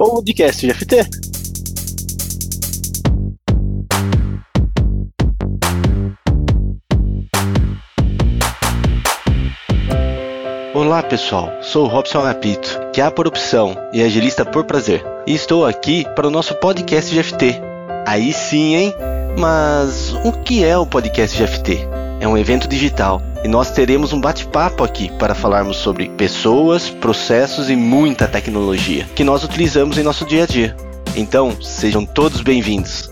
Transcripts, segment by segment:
Podcast GFT. Olá pessoal, sou Robson Agapito, que é por opção e agilista por prazer. E estou aqui para o nosso podcast GFT. Aí sim, hein? Mas o que é o podcast GFT? É um evento digital e nós teremos um bate-papo aqui para falarmos sobre pessoas, processos e muita tecnologia que nós utilizamos em nosso dia a dia. Então, sejam todos bem-vindos.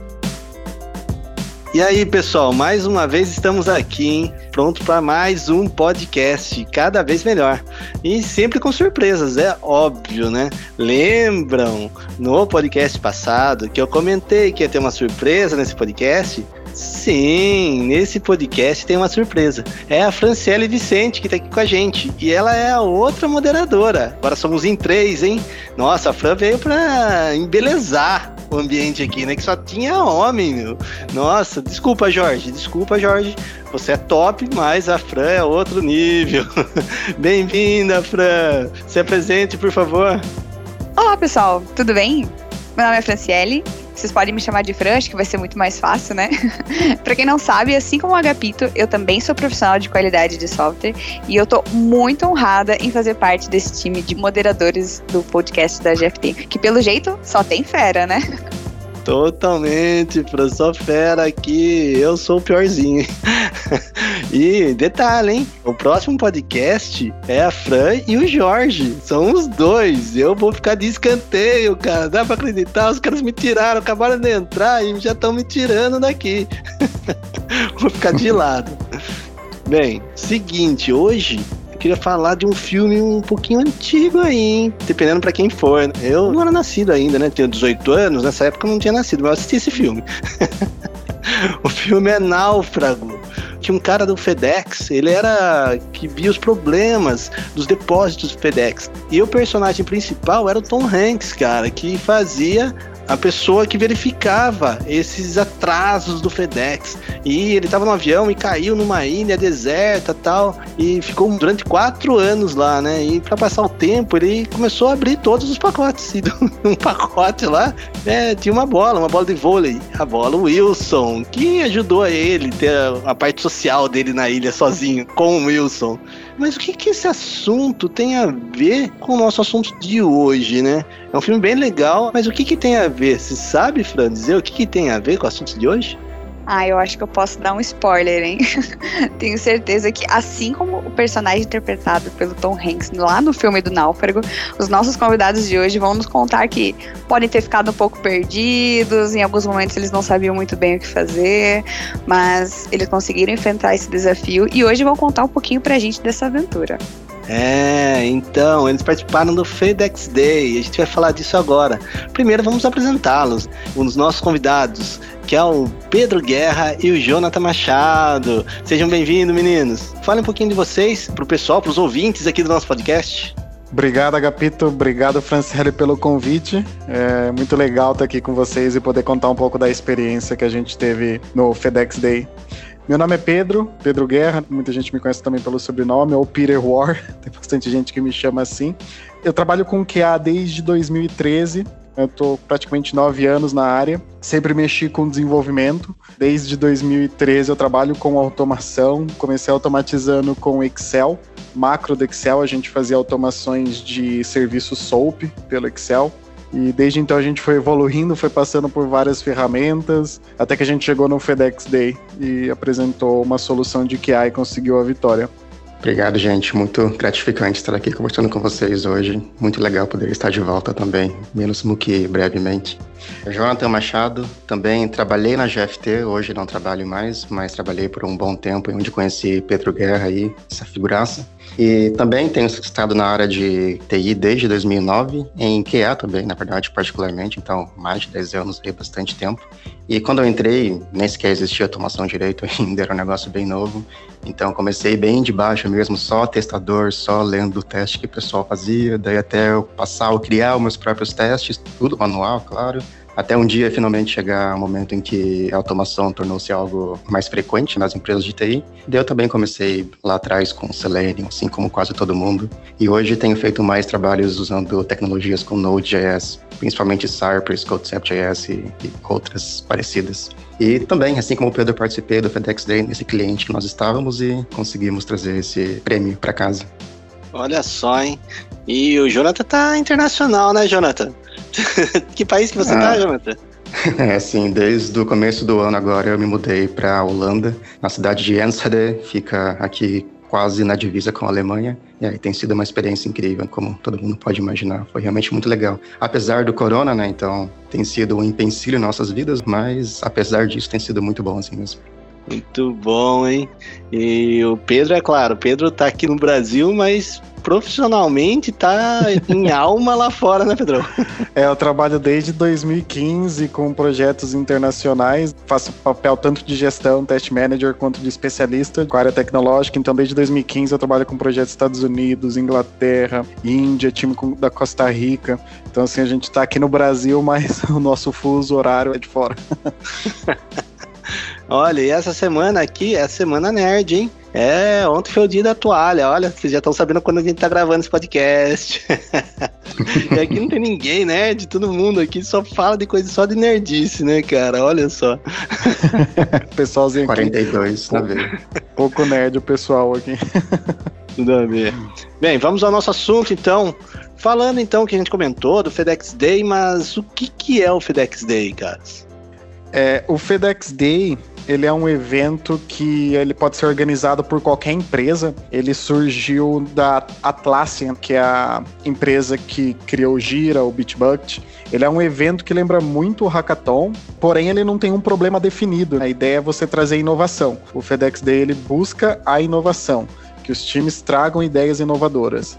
E aí, pessoal, mais uma vez estamos aqui, hein? Pronto para mais um podcast, cada vez melhor. E sempre com surpresas, é óbvio, né? Lembram no podcast passado que eu comentei que ia ter uma surpresa nesse podcast? Sim, nesse podcast tem uma surpresa. É a Franciele Vicente que está aqui com a gente. E ela é a outra moderadora. Agora somos em três, hein? Nossa, a Fran veio para embelezar o ambiente aqui, né? Que só tinha homem, meu. Nossa, desculpa, Jorge. Desculpa, Jorge. Você é top, mas a Fran é outro nível. Bem-vinda, Fran. Se apresente, por favor. Olá, pessoal. Tudo bem? Meu nome é Franciele, vocês podem me chamar de Fran, acho que vai ser muito mais fácil, né? para quem não sabe, assim como o Agapito, eu também sou profissional de qualidade de software e eu tô muito honrada em fazer parte desse time de moderadores do podcast da GFT, que pelo jeito só tem fera, né? Totalmente, Fran, sou fera aqui, eu sou o piorzinho. e detalhe, hein? O próximo podcast é a Fran e o Jorge. São os dois. Eu vou ficar de escanteio, cara. Dá pra acreditar? Os caras me tiraram, acabaram de entrar e já estão me tirando daqui. vou ficar de lado. Bem, seguinte, hoje queria falar de um filme um pouquinho antigo aí, hein? Dependendo pra quem for. Eu não era nascido ainda, né? Tenho 18 anos, nessa época eu não tinha nascido, mas eu assisti esse filme. o filme é Náufrago. Tinha um cara do FedEx, ele era que via os problemas dos depósitos do FedEx. E o personagem principal era o Tom Hanks, cara, que fazia a pessoa que verificava esses atrasos do FedEx. E ele estava no avião e caiu numa ilha deserta tal. E ficou durante quatro anos lá, né? E para passar o tempo, ele começou a abrir todos os pacotes. E um pacote lá é, tinha uma bola, uma bola de vôlei. A bola Wilson, que ajudou a ele ter a, a parte social dele na ilha sozinho, com o Wilson. Mas o que, que esse assunto tem a ver com o nosso assunto de hoje, né? É um filme bem legal, mas o que, que tem a ver? Você sabe, Fran, dizer o que, que tem a ver com o assunto de hoje? Ah, eu acho que eu posso dar um spoiler, hein? Tenho certeza que, assim como o personagem interpretado pelo Tom Hanks lá no filme do Náufrago, os nossos convidados de hoje vão nos contar que podem ter ficado um pouco perdidos, em alguns momentos eles não sabiam muito bem o que fazer, mas eles conseguiram enfrentar esse desafio e hoje vão contar um pouquinho pra gente dessa aventura. É, então, eles participaram do FedEx Day, a gente vai falar disso agora. Primeiro vamos apresentá-los, um dos nossos convidados, que é o Pedro Guerra e o Jonathan Machado. Sejam bem-vindos, meninos. Falem um pouquinho de vocês, pro pessoal, pros ouvintes aqui do nosso podcast. Obrigado, Agapito. Obrigado, Franciele, pelo convite. É muito legal estar aqui com vocês e poder contar um pouco da experiência que a gente teve no FedEx Day. Meu nome é Pedro, Pedro Guerra, muita gente me conhece também pelo sobrenome, ou Peter War, tem bastante gente que me chama assim. Eu trabalho com QA desde 2013, eu estou praticamente nove anos na área, sempre mexi com desenvolvimento. Desde 2013 eu trabalho com automação, comecei automatizando com Excel, macro do Excel, a gente fazia automações de serviço SOAP pelo Excel. E desde então a gente foi evoluindo, foi passando por várias ferramentas, até que a gente chegou no FedEx Day e apresentou uma solução de QA e conseguiu a vitória. Obrigado, gente. Muito gratificante estar aqui conversando com vocês hoje. Muito legal poder estar de volta também, mesmo que brevemente. Jonathan Machado, também trabalhei na GFT, hoje não trabalho mais, mas trabalhei por um bom tempo, onde conheci Pedro Guerra e essa figuraça. E também tenho estado na área de TI desde 2009, em QA também, na verdade, particularmente, então mais de 10 anos aí, bastante tempo. E quando eu entrei, nem sequer existia automação direito ainda, era um negócio bem novo. Então comecei bem de baixo mesmo, só testador, só lendo o teste que o pessoal fazia, daí até eu passar criar os meus próprios testes, tudo manual, claro até um dia finalmente chegar o momento em que a automação tornou-se algo mais frequente nas empresas de TI. Eu também comecei lá atrás com Selenium, assim como quase todo mundo. E hoje tenho feito mais trabalhos usando tecnologias com Node.js, principalmente Cypress, Concept.js e, e outras parecidas. E também, assim como o Pedro, participei do FedEx Day nesse cliente que nós estávamos e conseguimos trazer esse prêmio para casa. Olha só, hein? E o Jonathan tá internacional, né, Jonathan? que país que você tá, ah. tá, Jonathan? É, sim, desde o começo do ano agora eu me mudei para Holanda, na cidade de Enschede, fica aqui quase na divisa com a Alemanha. E aí tem sido uma experiência incrível, como todo mundo pode imaginar. Foi realmente muito legal. Apesar do corona, né? Então tem sido um empecilho em nossas vidas, mas apesar disso tem sido muito bom assim mesmo. Muito bom, hein? E o Pedro, é claro, o Pedro tá aqui no Brasil, mas profissionalmente tá em alma lá fora, né, Pedro? É, eu trabalho desde 2015 com projetos internacionais, faço papel tanto de gestão, test manager, quanto de especialista com área tecnológica. Então, desde 2015 eu trabalho com projetos Estados Unidos, Inglaterra, Índia, time da Costa Rica. Então, assim, a gente tá aqui no Brasil, mas o nosso fuso horário é de fora. Olha, e essa semana aqui é a semana nerd, hein? É, ontem foi o dia da toalha. Olha, vocês já estão sabendo quando a gente tá gravando esse podcast. e aqui não tem ninguém nerd, todo mundo aqui só fala de coisa só de nerdice, né, cara? Olha só. Pessoalzinho 42, aqui. 42, Pouco nerd o pessoal aqui. Tudo a ver. Bem, vamos ao nosso assunto então. Falando então que a gente comentou do FedEx Day, mas o que, que é o FedEx Day, caras? É, o FedEx Day ele é um evento que ele pode ser organizado por qualquer empresa. Ele surgiu da Atlassian, que é a empresa que criou o Gira, o Bitbucket. Ele é um evento que lembra muito o Hackathon, porém ele não tem um problema definido. A ideia é você trazer inovação. O FedEx Day ele busca a inovação, que os times tragam ideias inovadoras.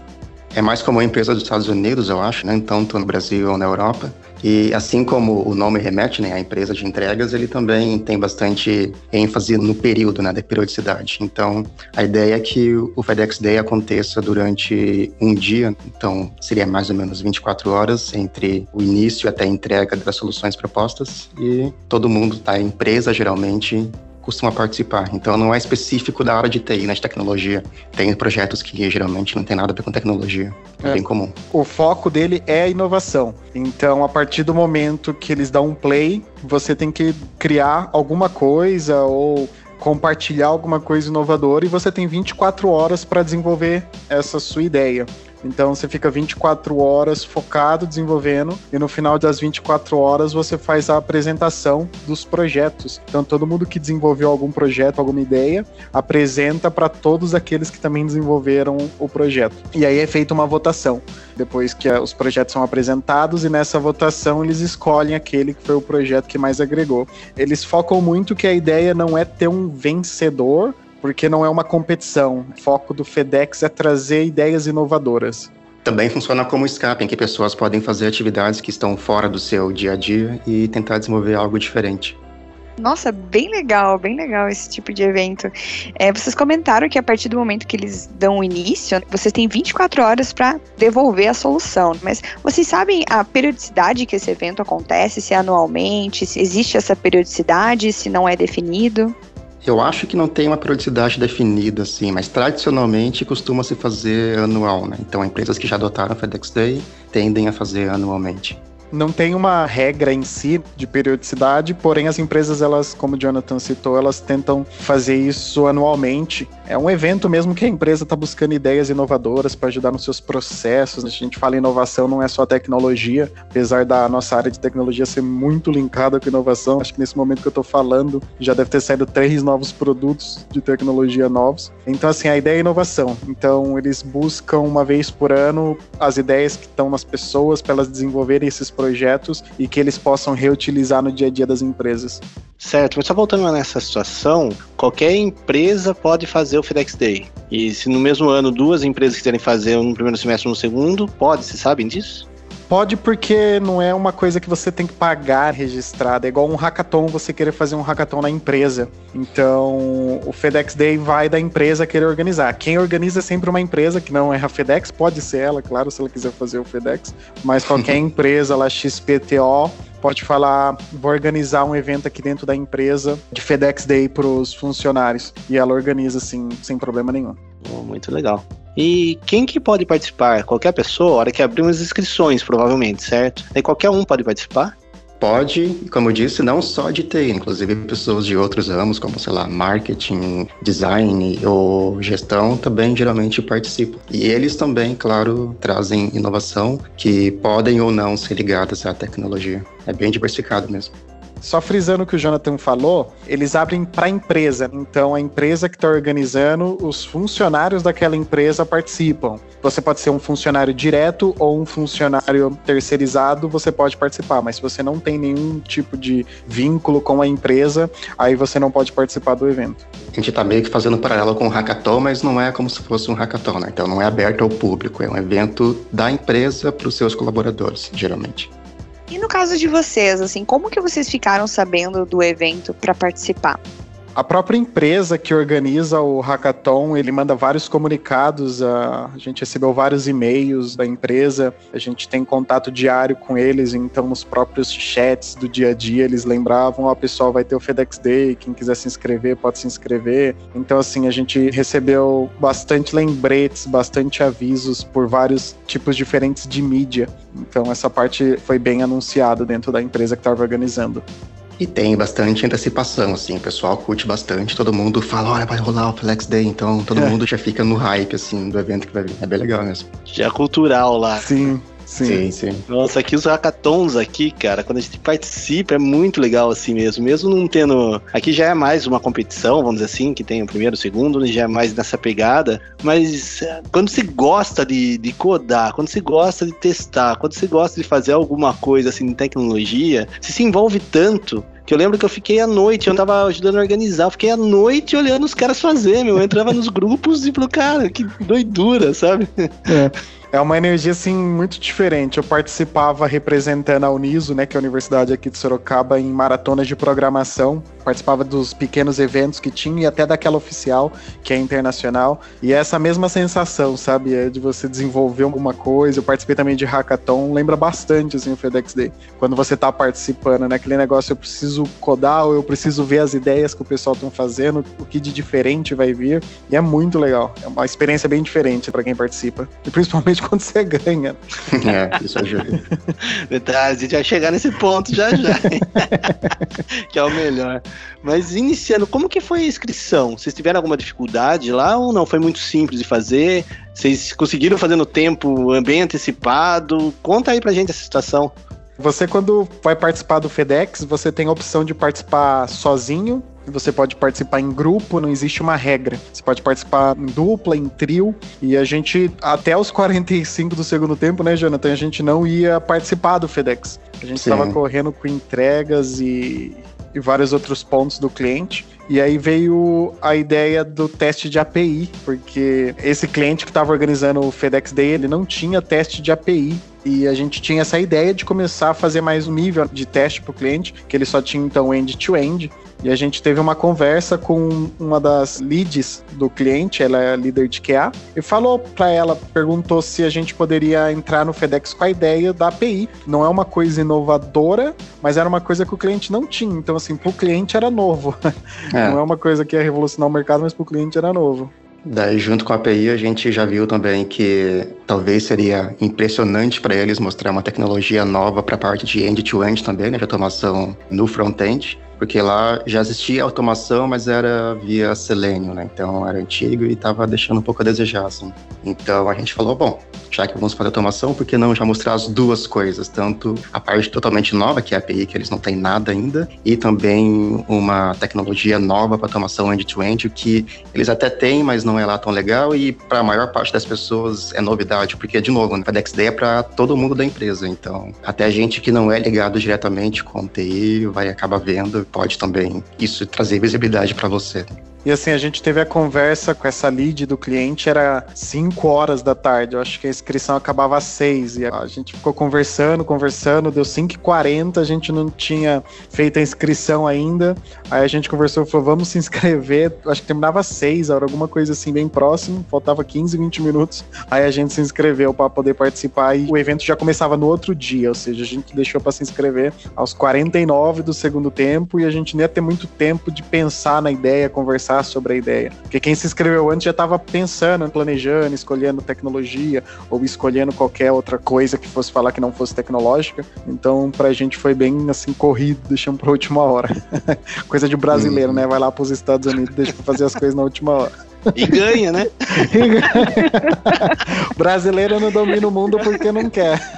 É mais como a empresa dos Estados Unidos, eu acho, né? Tanto no Brasil ou na Europa. E assim como o nome remete, né, à empresa de entregas, ele também tem bastante ênfase no período, né, da periodicidade. Então, a ideia é que o FedEx Day aconteça durante um dia, então seria mais ou menos 24 horas entre o início até a entrega das soluções propostas e todo mundo, a empresa geralmente costuma participar. Então não é específico da área de TI, né, de tecnologia. Tem projetos que geralmente não tem nada a ver com tecnologia. É, é bem comum. O foco dele é a inovação. Então, a partir do momento que eles dão um play, você tem que criar alguma coisa ou compartilhar alguma coisa inovadora e você tem 24 horas para desenvolver essa sua ideia. Então você fica 24 horas focado desenvolvendo e no final das 24 horas você faz a apresentação dos projetos. Então todo mundo que desenvolveu algum projeto, alguma ideia, apresenta para todos aqueles que também desenvolveram o projeto. E aí é feita uma votação. Depois que os projetos são apresentados e nessa votação eles escolhem aquele que foi o projeto que mais agregou. Eles focam muito que a ideia não é ter um vencedor, porque não é uma competição. O foco do FedEx é trazer ideias inovadoras. Também funciona como escape, em que pessoas podem fazer atividades que estão fora do seu dia a dia e tentar desenvolver algo diferente. Nossa, bem legal, bem legal esse tipo de evento. É, vocês comentaram que a partir do momento que eles dão o início, vocês têm 24 horas para devolver a solução. Mas vocês sabem a periodicidade que esse evento acontece? Se é anualmente? Se existe essa periodicidade? Se não é definido? Eu acho que não tem uma periodicidade definida, assim, mas tradicionalmente costuma se fazer anual, né? Então, empresas que já adotaram o FedEx Day tendem a fazer anualmente não tem uma regra em si de periodicidade, porém as empresas, elas, como o Jonathan citou, elas tentam fazer isso anualmente. É um evento mesmo que a empresa está buscando ideias inovadoras para ajudar nos seus processos. A gente fala inovação, não é só tecnologia, apesar da nossa área de tecnologia ser muito linkada com inovação. Acho que nesse momento que eu estou falando, já deve ter saído três novos produtos de tecnologia novos. Então, assim, a ideia é inovação. Então, eles buscam uma vez por ano as ideias que estão nas pessoas para elas desenvolverem esses projetos e que eles possam reutilizar no dia a dia das empresas. Certo, mas só voltando nessa situação, qualquer empresa pode fazer o FedEx Day. E se no mesmo ano duas empresas quiserem fazer um no primeiro semestre ou no segundo, pode, vocês sabem disso? Pode porque não é uma coisa que você tem que pagar registrada. É igual um hackathon, você querer fazer um hackathon na empresa. Então, o FedEx Day vai da empresa querer organizar. Quem organiza é sempre uma empresa, que não é a FedEx, pode ser ela, claro, se ela quiser fazer o FedEx. Mas qualquer empresa lá, XPTO, pode falar, vou organizar um evento aqui dentro da empresa de FedEx Day para os funcionários. E ela organiza assim, sem problema nenhum. Muito legal. E quem que pode participar? Qualquer pessoa, a hora que abrir umas inscrições, provavelmente, certo? E qualquer um pode participar? Pode, como eu disse, não só de TI, inclusive pessoas de outros ramos, como, sei lá, marketing, design ou gestão, também geralmente participam. E eles também, claro, trazem inovação que podem ou não ser ligadas à tecnologia. É bem diversificado mesmo. Só frisando o que o Jonathan falou, eles abrem para a empresa. Então, a empresa que está organizando, os funcionários daquela empresa participam. Você pode ser um funcionário direto ou um funcionário terceirizado, você pode participar. Mas se você não tem nenhum tipo de vínculo com a empresa, aí você não pode participar do evento. A gente está meio que fazendo paralelo com o hackathon, mas não é como se fosse um hackathon, né? Então não é aberto ao público, é um evento da empresa para os seus colaboradores, geralmente. E no caso de vocês, assim, como que vocês ficaram sabendo do evento para participar? A própria empresa que organiza o hackathon, ele manda vários comunicados, a gente recebeu vários e-mails da empresa, a gente tem contato diário com eles, então nos próprios chats do dia a dia eles lembravam, ó, oh, pessoal, vai ter o FedEx Day, quem quiser se inscrever pode se inscrever. Então assim, a gente recebeu bastante lembretes, bastante avisos por vários tipos diferentes de mídia. Então essa parte foi bem anunciada dentro da empresa que estava organizando. E tem bastante antecipação, assim, o pessoal curte bastante, todo mundo fala, olha, vai rolar o Flex Day, então todo é. mundo já fica no hype, assim, do evento que vai vir. É bem legal mesmo. Já é cultural lá. Sim. Sim. sim. Nossa, aqui os hackathons aqui, cara, quando a gente participa é muito legal assim mesmo. Mesmo não tendo. Aqui já é mais uma competição, vamos dizer assim, que tem o primeiro, o segundo, já é mais nessa pegada. Mas é, quando você gosta de, de codar, quando você gosta de testar, quando você gosta de fazer alguma coisa assim em tecnologia, você se envolve tanto que eu lembro que eu fiquei à noite, eu tava ajudando a organizar, eu fiquei à noite olhando os caras fazer, meu. Eu entrava nos grupos e falou, cara, que doidura, sabe? É. É uma energia, assim, muito diferente. Eu participava representando a Uniso, né, que é a universidade aqui de Sorocaba, em maratonas de programação. Participava dos pequenos eventos que tinha e até daquela oficial, que é internacional. E é essa mesma sensação, sabe, é de você desenvolver alguma coisa. Eu participei também de hackathon, lembra bastante, assim, o FedEx Day. Quando você tá participando, né, aquele negócio, eu preciso codar ou eu preciso ver as ideias que o pessoal estão fazendo, o que de diferente vai vir. E é muito legal. É uma experiência bem diferente para quem participa. E principalmente quando você ganha. É, isso ajuda. Detalhe, a gente vai chegar nesse ponto já já. que é o melhor. Mas iniciando, como que foi a inscrição? Vocês tiveram alguma dificuldade lá ou não? Foi muito simples de fazer? Vocês conseguiram fazer no tempo bem antecipado? Conta aí pra gente essa situação. Você, quando vai participar do FedEx, você tem a opção de participar sozinho você pode participar em grupo, não existe uma regra. Você pode participar em dupla, em trio. E a gente, até os 45 do segundo tempo, né, Jonathan? A gente não ia participar do FedEx. A gente estava correndo com entregas e, e vários outros pontos do cliente. E aí veio a ideia do teste de API, porque esse cliente que estava organizando o FedEx Day, ele não tinha teste de API. E a gente tinha essa ideia de começar a fazer mais um nível de teste para o cliente, que ele só tinha então end-to-end. -end, e a gente teve uma conversa com uma das leads do cliente, ela é líder de QA, e falou para ela, perguntou se a gente poderia entrar no FedEx com a ideia da API. Não é uma coisa inovadora, mas era uma coisa que o cliente não tinha. Então, assim, para o cliente era novo. É. Não é uma coisa que ia revolucionar o mercado, mas para o cliente era novo. Daí, junto com a API, a gente já viu também que talvez seria impressionante para eles mostrar uma tecnologia nova para a parte de end-to-end -end também, né, de automação no front-end porque lá já existia automação, mas era via Selenium, né? Então era antigo e estava deixando um pouco a desejar, assim. Então a gente falou, bom, já que vamos fazer automação, por que não já mostrar as duas coisas? Tanto a parte totalmente nova, que é a API, que eles não têm nada ainda, e também uma tecnologia nova para automação end-to-end, -end, que eles até têm, mas não é lá tão legal, e para a maior parte das pessoas é novidade, porque, de novo, o FedEx Day é para todo mundo da empresa, então até a gente que não é ligado diretamente com TI vai acabar vendo pode também isso trazer visibilidade para você. E assim, a gente teve a conversa com essa lead do cliente, era 5 horas da tarde. Eu acho que a inscrição acabava às 6. E a gente ficou conversando, conversando, deu 5h40, a gente não tinha feito a inscrição ainda. Aí a gente conversou falou: vamos se inscrever. Acho que terminava às 6, era alguma coisa assim, bem próximo, faltava 15, 20 minutos. Aí a gente se inscreveu para poder participar e o evento já começava no outro dia, ou seja, a gente deixou para se inscrever aos 49 do segundo tempo e a gente nem ia ter muito tempo de pensar na ideia, conversar conversar sobre a ideia. Porque quem se inscreveu antes já estava pensando, planejando, escolhendo tecnologia ou escolhendo qualquer outra coisa que fosse falar que não fosse tecnológica. Então, pra gente foi bem assim, corrido, deixamos pra última hora. coisa de brasileiro, uhum. né? Vai lá pros Estados Unidos, deixa pra fazer as coisas na última hora. E ganha, né? Brasileiro não domina o mundo porque não quer.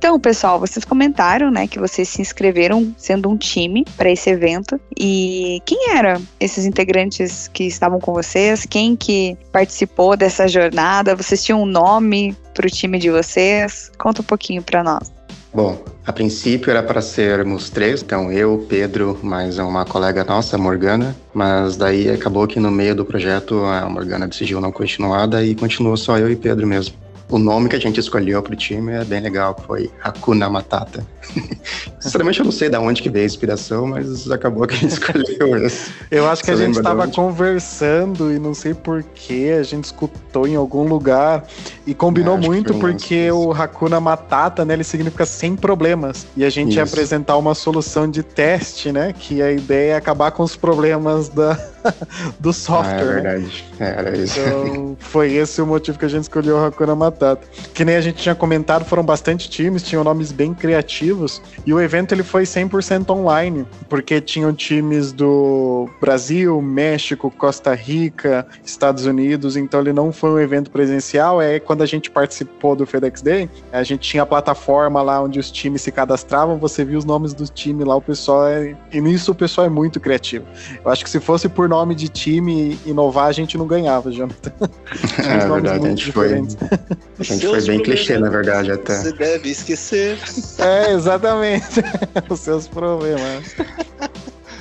Então, pessoal, vocês comentaram, né, que vocês se inscreveram sendo um time para esse evento. E quem eram esses integrantes que estavam com vocês? Quem que participou dessa jornada? Vocês tinham um nome para o time de vocês? Conta um pouquinho para nós. Bom, a princípio era para sermos três, então eu, Pedro, mais uma colega nossa, Morgana, mas daí acabou que no meio do projeto a Morgana decidiu não continuar, daí continuou só eu e Pedro mesmo. O nome que a gente escolheu pro time é bem legal, foi Hakuna Matata. Sinceramente, eu não sei de onde que veio a inspiração, mas acabou que a gente escolheu esse. Eu acho que Você a gente estava conversando e não sei porquê, a gente escutou em algum lugar e combinou é, muito porque o Hakuna Matata, né, ele significa sem problemas. E a gente Isso. ia apresentar uma solução de teste, né, que a ideia é acabar com os problemas da, do software. Ah, é verdade, né? era isso. Então, foi esse o motivo que a gente escolheu o Hakuna Matata. Que nem a gente tinha comentado, foram bastante times, tinham nomes bem criativos, e o evento ele foi 100% online, porque tinham times do Brasil, México, Costa Rica, Estados Unidos, então ele não foi um evento presencial, é quando a gente participou do FedEx Day, a gente tinha a plataforma lá onde os times se cadastravam, você viu os nomes do time lá, o pessoal é... E nisso o pessoal é muito criativo. Eu acho que se fosse por nome de time inovar, a gente não ganhava, Jonathan. é verdade, a gente foi. A gente foi bem clichê, na verdade, até. Você deve esquecer. É, exatamente. Os seus problemas.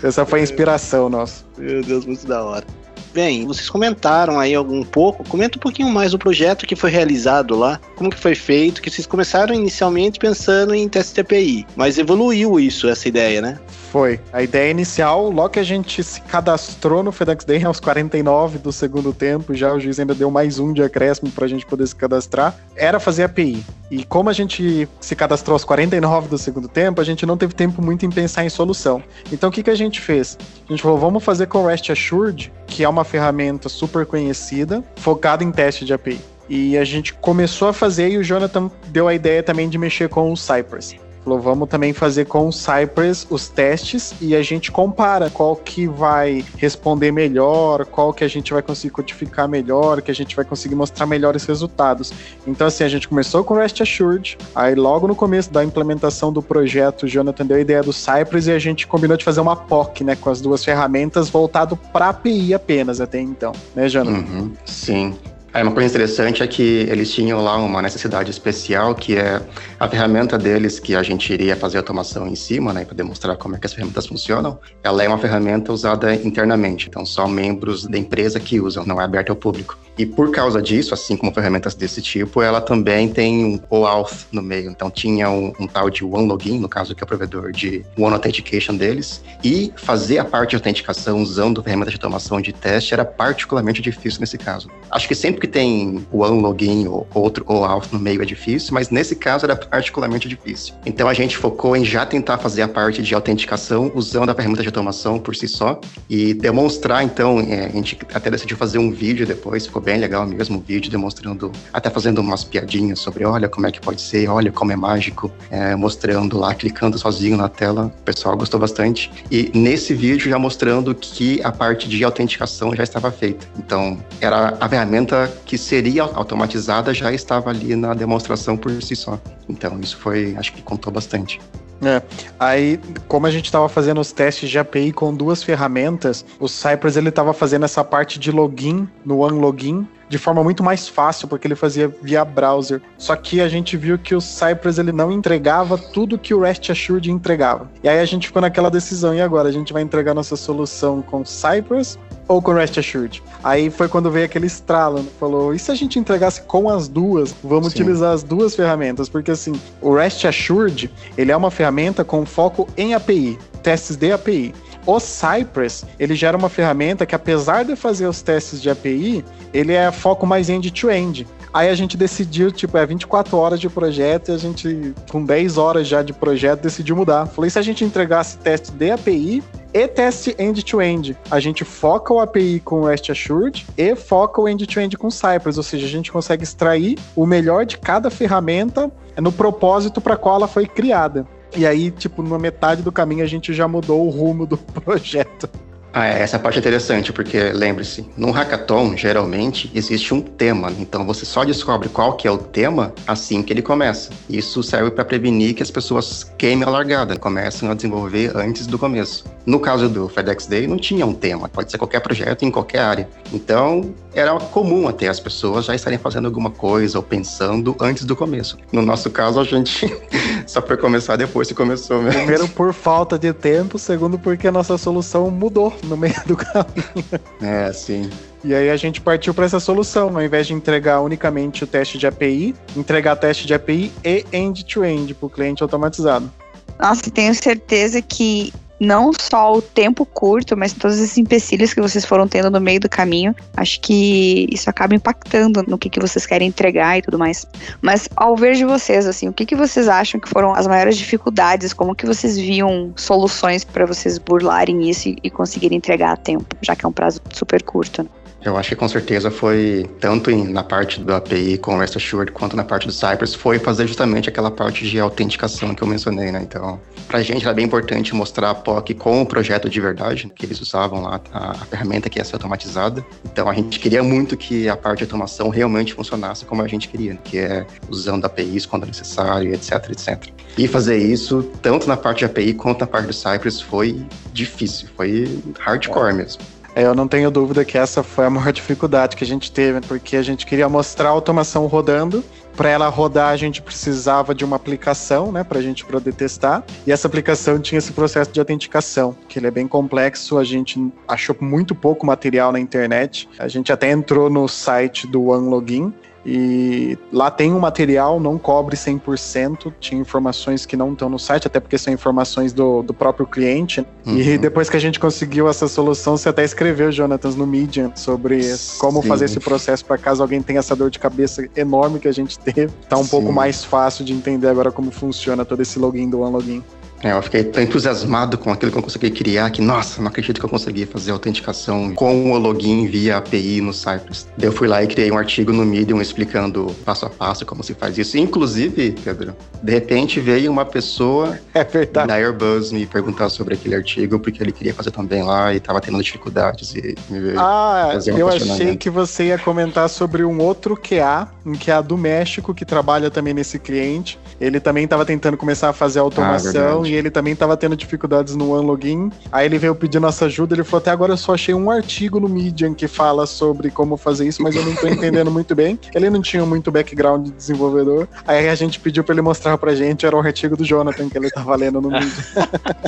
Essa foi a inspiração nossa. Meu Deus, muito da hora. Bem, vocês comentaram aí algum pouco, comenta um pouquinho mais do projeto que foi realizado lá, como que foi feito, que vocês começaram inicialmente pensando em teste TPI, mas evoluiu isso, essa ideia, né? Foi. A ideia inicial, logo que a gente se cadastrou no FedEx Day aos 49 do segundo tempo, já o juiz ainda deu mais um de acréscimo para a gente poder se cadastrar, era fazer API. E como a gente se cadastrou aos 49 do segundo tempo, a gente não teve tempo muito em pensar em solução. Então o que, que a gente fez? A gente falou, vamos fazer com o REST Assured, que é uma ferramenta super conhecida, focada em teste de API. E a gente começou a fazer e o Jonathan deu a ideia também de mexer com o Cypress. Falou, vamos também fazer com o Cypress os testes e a gente compara qual que vai responder melhor, qual que a gente vai conseguir codificar melhor, que a gente vai conseguir mostrar melhores resultados. Então, assim, a gente começou com REST Assured, aí logo no começo da implementação do projeto, o Jonathan deu a ideia do Cypress e a gente combinou de fazer uma POC, né, com as duas ferramentas voltado para API apenas até então, né, Jonathan? Uhum, sim. Uma coisa interessante é que eles tinham lá uma necessidade especial, que é a ferramenta deles, que a gente iria fazer automação em cima, né, para demonstrar como é que as ferramentas funcionam. Ela é uma ferramenta usada internamente, então só membros da empresa que usam, não é aberta ao público. E por causa disso, assim como ferramentas desse tipo, ela também tem um OAuth no meio. Então tinha um, um tal de OneLogin, no caso que é o provedor de One Authentication deles, e fazer a parte de autenticação usando ferramentas de automação de teste era particularmente difícil nesse caso. Acho que sempre que tem OneLogin ou outro OAuth no meio é difícil, mas nesse caso era particularmente difícil. Então a gente focou em já tentar fazer a parte de autenticação usando a ferramenta de automação por si só e demonstrar, então, é, a gente até decidiu fazer um vídeo depois, ficou bem legal mesmo o vídeo, demonstrando, até fazendo umas piadinhas sobre, olha como é que pode ser, olha como é mágico, é, mostrando lá, clicando sozinho na tela, o pessoal gostou bastante. E nesse vídeo já mostrando que a parte de autenticação já estava feita. Então, era a ferramenta que seria automatizada já estava ali na demonstração por si só. Então, isso foi, acho que contou bastante. É. Aí, como a gente estava fazendo os testes de API com duas ferramentas, o Cypress ele estava fazendo essa parte de login no OneLogin de forma muito mais fácil, porque ele fazia via browser. Só que a gente viu que o Cypress ele não entregava tudo que o REST Assured entregava. E aí a gente ficou naquela decisão, e agora? A gente vai entregar nossa solução com Cypress ou com REST Assured? Aí foi quando veio aquele estralo, né? falou, e se a gente entregasse com as duas? Vamos Sim. utilizar as duas ferramentas, porque assim, o REST Assured, ele é uma ferramenta com foco em API, testes de API. O Cypress, ele gera uma ferramenta que, apesar de fazer os testes de API, ele é foco mais end-to-end. Aí a gente decidiu, tipo, é 24 horas de projeto e a gente, com 10 horas já de projeto, decidiu mudar. Falei, se a gente entregasse teste de API e teste end-to-end. A gente foca o API com o REST Assured e foca o end-to-end com o Cypress, ou seja, a gente consegue extrair o melhor de cada ferramenta no propósito para qual ela foi criada. E aí, tipo, na metade do caminho a gente já mudou o rumo do projeto. Ah, é, essa parte é interessante, porque lembre-se, num hackathon, geralmente, existe um tema, então você só descobre qual que é o tema assim que ele começa. Isso serve para prevenir que as pessoas queimem a largada, começam a desenvolver antes do começo. No caso do FedEx Day, não tinha um tema, pode ser qualquer projeto em qualquer área. Então, era comum até as pessoas já estarem fazendo alguma coisa ou pensando antes do começo. No nosso caso, a gente só foi começar depois que começou mesmo. Primeiro por falta de tempo, segundo porque a nossa solução mudou no meio do caminho. É, sim. E aí a gente partiu para essa solução, ao invés de entregar unicamente o teste de API, entregar teste de API e end-to-end para o cliente automatizado. Nossa, tenho certeza que não só o tempo curto, mas todos esses empecilhos que vocês foram tendo no meio do caminho, acho que isso acaba impactando no que, que vocês querem entregar e tudo mais. Mas ao ver de vocês, assim, o que, que vocês acham que foram as maiores dificuldades? Como que vocês viam soluções para vocês burlarem isso e, e conseguirem entregar a tempo, já que é um prazo super curto? Né? Eu acho que com certeza foi, tanto em, na parte do API com o REST Assured, quanto na parte do Cypress, foi fazer justamente aquela parte de autenticação que eu mencionei, né? Então, pra gente era bem importante mostrar a POC com o projeto de verdade, que eles usavam lá, a, a ferramenta que ia ser automatizada. Então, a gente queria muito que a parte de automação realmente funcionasse como a gente queria, né? que é usando APIs quando necessário, etc, etc. E fazer isso, tanto na parte de API quanto na parte do Cypress, foi difícil, foi hardcore mesmo. Eu não tenho dúvida que essa foi a maior dificuldade que a gente teve, porque a gente queria mostrar a automação rodando. Para ela rodar, a gente precisava de uma aplicação, né, para a gente poder testar. E essa aplicação tinha esse processo de autenticação, que ele é bem complexo. A gente achou muito pouco material na internet. A gente até entrou no site do OneLogin e lá tem um material, não cobre 100%, tinha informações que não estão no site, até porque são informações do, do próprio cliente. Uhum. E depois que a gente conseguiu essa solução, você até escreveu, Jonathan, no Medium, sobre como Sim. fazer esse processo para caso alguém tenha essa dor de cabeça enorme que a gente teve. Tá um Sim. pouco mais fácil de entender agora como funciona todo esse login do OneLogin. É, eu fiquei tão entusiasmado com aquilo que eu consegui criar que, nossa, não acredito que eu consegui fazer autenticação com o login via API no Cypress. Daí eu fui lá e criei um artigo no Medium explicando passo a passo como se faz isso. Inclusive, Pedro, de repente veio uma pessoa é verdade. da Airbus me perguntar sobre aquele artigo, porque ele queria fazer também lá e tava tendo dificuldades e me veio Ah, fazer um eu achei que você ia comentar sobre um outro QA, um QA do México, que trabalha também nesse cliente. Ele também estava tentando começar a fazer automação ah, e ele também tava tendo dificuldades no OneLogin. Aí ele veio pedir nossa ajuda, ele falou: até agora eu só achei um artigo no Medium que fala sobre como fazer isso, mas eu não tô entendendo muito bem. Ele não tinha muito background de desenvolvedor. Aí a gente pediu pra ele mostrar pra gente, era o artigo do Jonathan que ele tava lendo no Medium.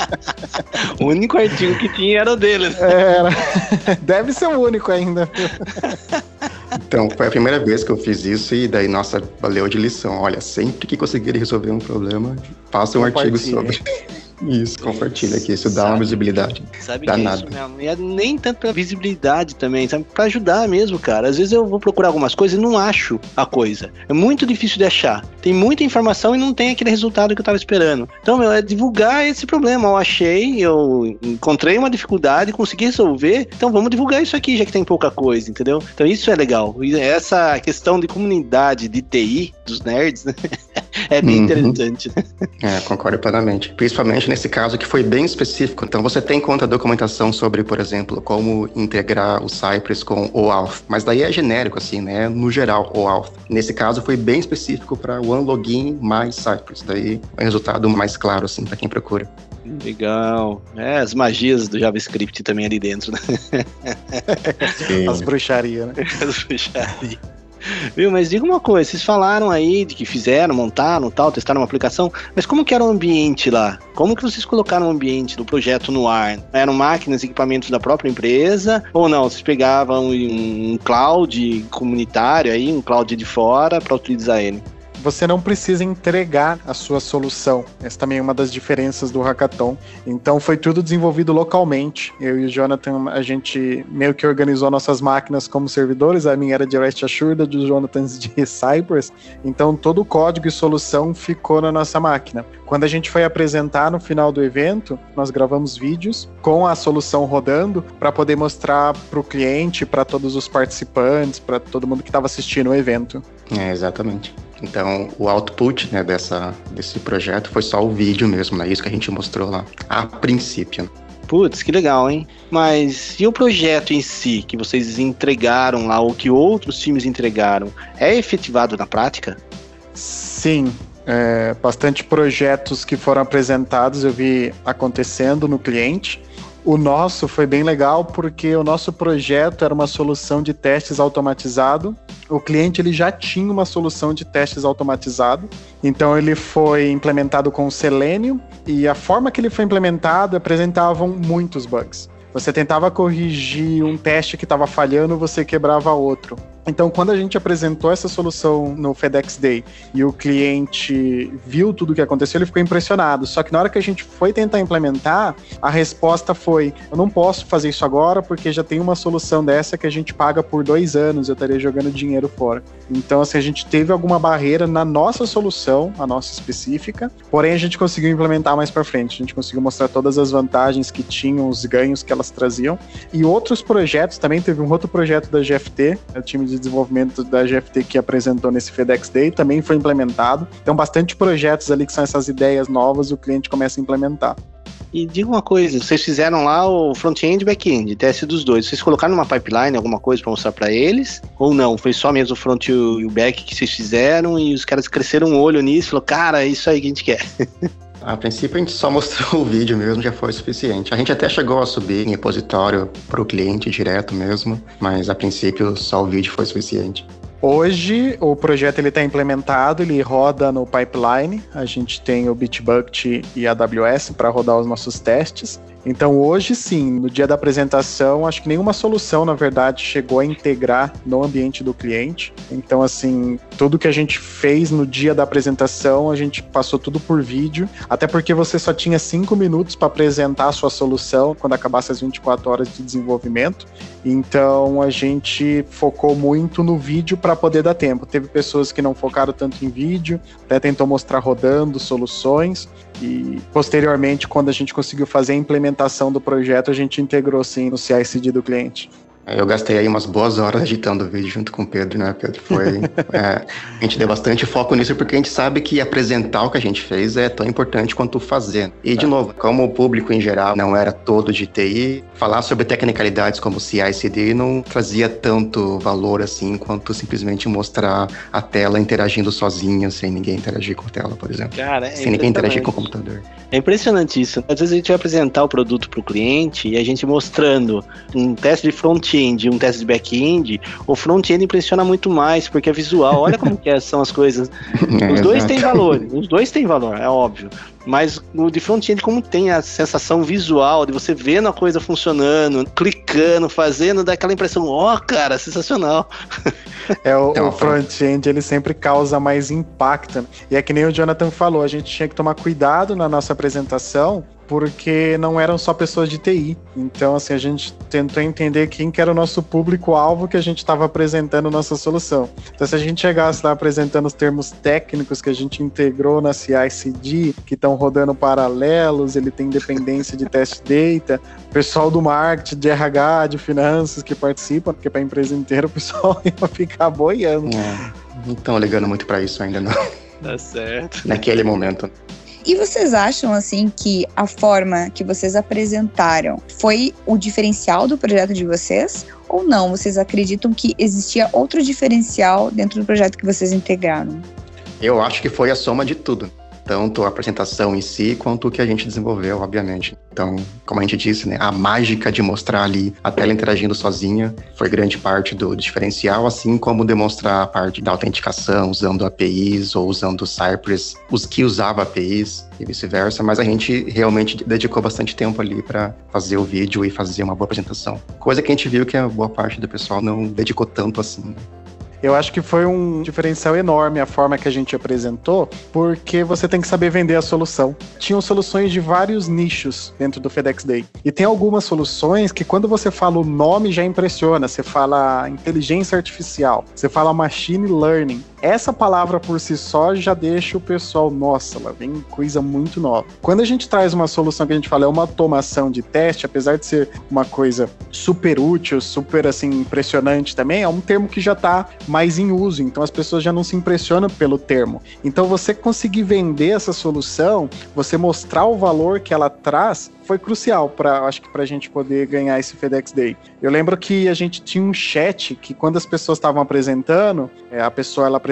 o único artigo que tinha era o dele. Era. Deve ser o único ainda. Então, foi a primeira vez que eu fiz isso e daí, nossa, valeu de lição. Olha, sempre que conseguir resolver um problema, faça um artigo sobre. Isso, compartilha aqui, isso dá uma visibilidade. Sabe dá que nada. é isso mesmo. E é nem tanto pela visibilidade também, sabe? Pra ajudar mesmo, cara. Às vezes eu vou procurar algumas coisas e não acho a coisa. É muito difícil de achar. Tem muita informação e não tem aquele resultado que eu tava esperando. Então, meu, é divulgar esse problema. Eu achei, eu encontrei uma dificuldade, consegui resolver. Então vamos divulgar isso aqui, já que tem pouca coisa, entendeu? Então isso é legal. Essa questão de comunidade de TI, dos nerds, né? é bem uhum. interessante. É, concordo plenamente. Principalmente nesse caso que foi bem específico. Então você tem conta documentação sobre, por exemplo, como integrar o Cypress com o Auth, mas daí é genérico assim, né? No geral, o Auth. Nesse caso foi bem específico para One Login mais Cypress. Daí é um resultado mais claro assim para quem procura. Legal. É, as magias do JavaScript também ali dentro, né? As bruxarias, né? As bruxarias. Viu, mas diga uma coisa, vocês falaram aí de que fizeram, montaram tal, testaram uma aplicação, mas como que era o ambiente lá? Como que vocês colocaram o ambiente do projeto no ar? Eram máquinas, equipamentos da própria empresa? Ou não, vocês pegavam um, cloud comunitário aí, um cloud de fora para utilizar ele? Você não precisa entregar a sua solução. Essa também é uma das diferenças do hackathon. Então foi tudo desenvolvido localmente. Eu e o Jonathan, a gente meio que organizou nossas máquinas como servidores. A minha era de REST Assured, do Jonathan de Cypress. Então todo o código e solução ficou na nossa máquina. Quando a gente foi apresentar no final do evento, nós gravamos vídeos com a solução rodando para poder mostrar para o cliente, para todos os participantes, para todo mundo que estava assistindo o evento. É, exatamente. Então, o output né, dessa, desse projeto foi só o vídeo mesmo, né? Isso que a gente mostrou lá, a princípio. Putz, que legal, hein? Mas e o projeto em si, que vocês entregaram lá, ou que outros times entregaram, é efetivado na prática? Sim. É, bastante projetos que foram apresentados eu vi acontecendo no cliente. O nosso foi bem legal porque o nosso projeto era uma solução de testes automatizado. O cliente ele já tinha uma solução de testes automatizado, então ele foi implementado com o Selenium e a forma que ele foi implementado apresentavam muitos bugs. Você tentava corrigir um teste que estava falhando, você quebrava outro. Então, quando a gente apresentou essa solução no FedEx Day e o cliente viu tudo o que aconteceu, ele ficou impressionado. Só que na hora que a gente foi tentar implementar, a resposta foi: eu não posso fazer isso agora porque já tem uma solução dessa que a gente paga por dois anos, eu estaria jogando dinheiro fora. Então, assim, a gente teve alguma barreira na nossa solução, a nossa específica, porém a gente conseguiu implementar mais para frente. A gente conseguiu mostrar todas as vantagens que tinham, os ganhos que elas traziam. E outros projetos também, teve um outro projeto da GFT, o time de desenvolvimento da GFT que apresentou nesse FedEx Day também foi implementado. Então, bastante projetos ali que são essas ideias novas o cliente começa a implementar. E diga uma coisa, vocês fizeram lá o front-end e back-end, teste dos dois. Vocês colocaram numa pipeline alguma coisa para mostrar para eles? Ou não? Foi só mesmo o front e o back que vocês fizeram e os caras cresceram um olho nisso e falaram, cara, é isso aí que a gente quer. A princípio a gente só mostrou o vídeo mesmo, já foi suficiente. A gente até chegou a subir em repositório para o cliente direto mesmo, mas a princípio só o vídeo foi suficiente. Hoje o projeto ele está implementado, ele roda no pipeline. A gente tem o Bitbucket e a AWS para rodar os nossos testes. Então hoje sim, no dia da apresentação, acho que nenhuma solução, na verdade, chegou a integrar no ambiente do cliente. Então, assim, tudo que a gente fez no dia da apresentação, a gente passou tudo por vídeo, até porque você só tinha cinco minutos para apresentar a sua solução quando acabasse as 24 horas de desenvolvimento. Então a gente focou muito no vídeo para poder dar tempo. Teve pessoas que não focaram tanto em vídeo, até tentou mostrar rodando soluções. E posteriormente, quando a gente conseguiu fazer a implementação do projeto, a gente integrou sim no CI/CD do cliente. Eu gastei aí umas boas horas editando o vídeo junto com o Pedro, né, Pedro? Foi. é, a gente deu bastante foco nisso porque a gente sabe que apresentar o que a gente fez é tão importante quanto fazer. E, de é. novo, como o público em geral não era todo de TI, falar sobre tecnicalidades como CI/CD não trazia tanto valor assim quanto simplesmente mostrar a tela interagindo sozinha, sem ninguém interagir com a tela, por exemplo. Cara, é sem ninguém interagir com o computador. É impressionante isso. Às vezes a gente vai apresentar o produto para o cliente e a gente mostrando um teste de front front-end um teste de back-end, o front-end impressiona muito mais, porque é visual. Olha como que são as coisas. É, os dois têm valor, os dois têm valor, é óbvio. Mas o de front-end, como tem a sensação visual de você vendo a coisa funcionando, clicando, fazendo, dá aquela impressão, ó, oh, cara, sensacional. É, o, então, o front-end, ele sempre causa mais impacto. E é que nem o Jonathan falou, a gente tinha que tomar cuidado na nossa apresentação, porque não eram só pessoas de TI. Então, assim, a gente tentou entender quem que era o nosso público-alvo que a gente estava apresentando nossa solução. Então, se a gente chegasse lá apresentando os termos técnicos que a gente integrou na CI/CD, que estão rodando paralelos, ele tem dependência de test data, pessoal do marketing, de RH, de finanças que participam, porque para a empresa inteira o pessoal ia ficar boiando. É, não estão ligando muito para isso ainda, não. Tá certo. Naquele momento. E vocês acham, assim, que a forma que vocês apresentaram foi o diferencial do projeto de vocês? Ou não? Vocês acreditam que existia outro diferencial dentro do projeto que vocês integraram? Eu acho que foi a soma de tudo tanto a apresentação em si quanto o que a gente desenvolveu, obviamente. Então, como a gente disse, né, a mágica de mostrar ali a tela interagindo sozinha foi grande parte do diferencial, assim como demonstrar a parte da autenticação usando APIs ou usando Cypress, os que usava APIs e vice-versa, mas a gente realmente dedicou bastante tempo ali para fazer o vídeo e fazer uma boa apresentação. Coisa que a gente viu que a boa parte do pessoal não dedicou tanto assim. Eu acho que foi um diferencial enorme a forma que a gente apresentou, porque você tem que saber vender a solução. Tinham soluções de vários nichos dentro do FedEx Day. E tem algumas soluções que quando você fala o nome já impressiona. Você fala inteligência artificial, você fala machine learning. Essa palavra por si só já deixa o pessoal, nossa, lá vem coisa muito nova. Quando a gente traz uma solução que a gente fala é uma automação de teste, apesar de ser uma coisa super útil, super assim impressionante também, é um termo que já está mais em uso, então as pessoas já não se impressionam pelo termo. Então você conseguir vender essa solução, você mostrar o valor que ela traz, foi crucial para acho que para a gente poder ganhar esse FedEx Day. Eu lembro que a gente tinha um chat que quando as pessoas estavam apresentando, é, a pessoa ela apresentava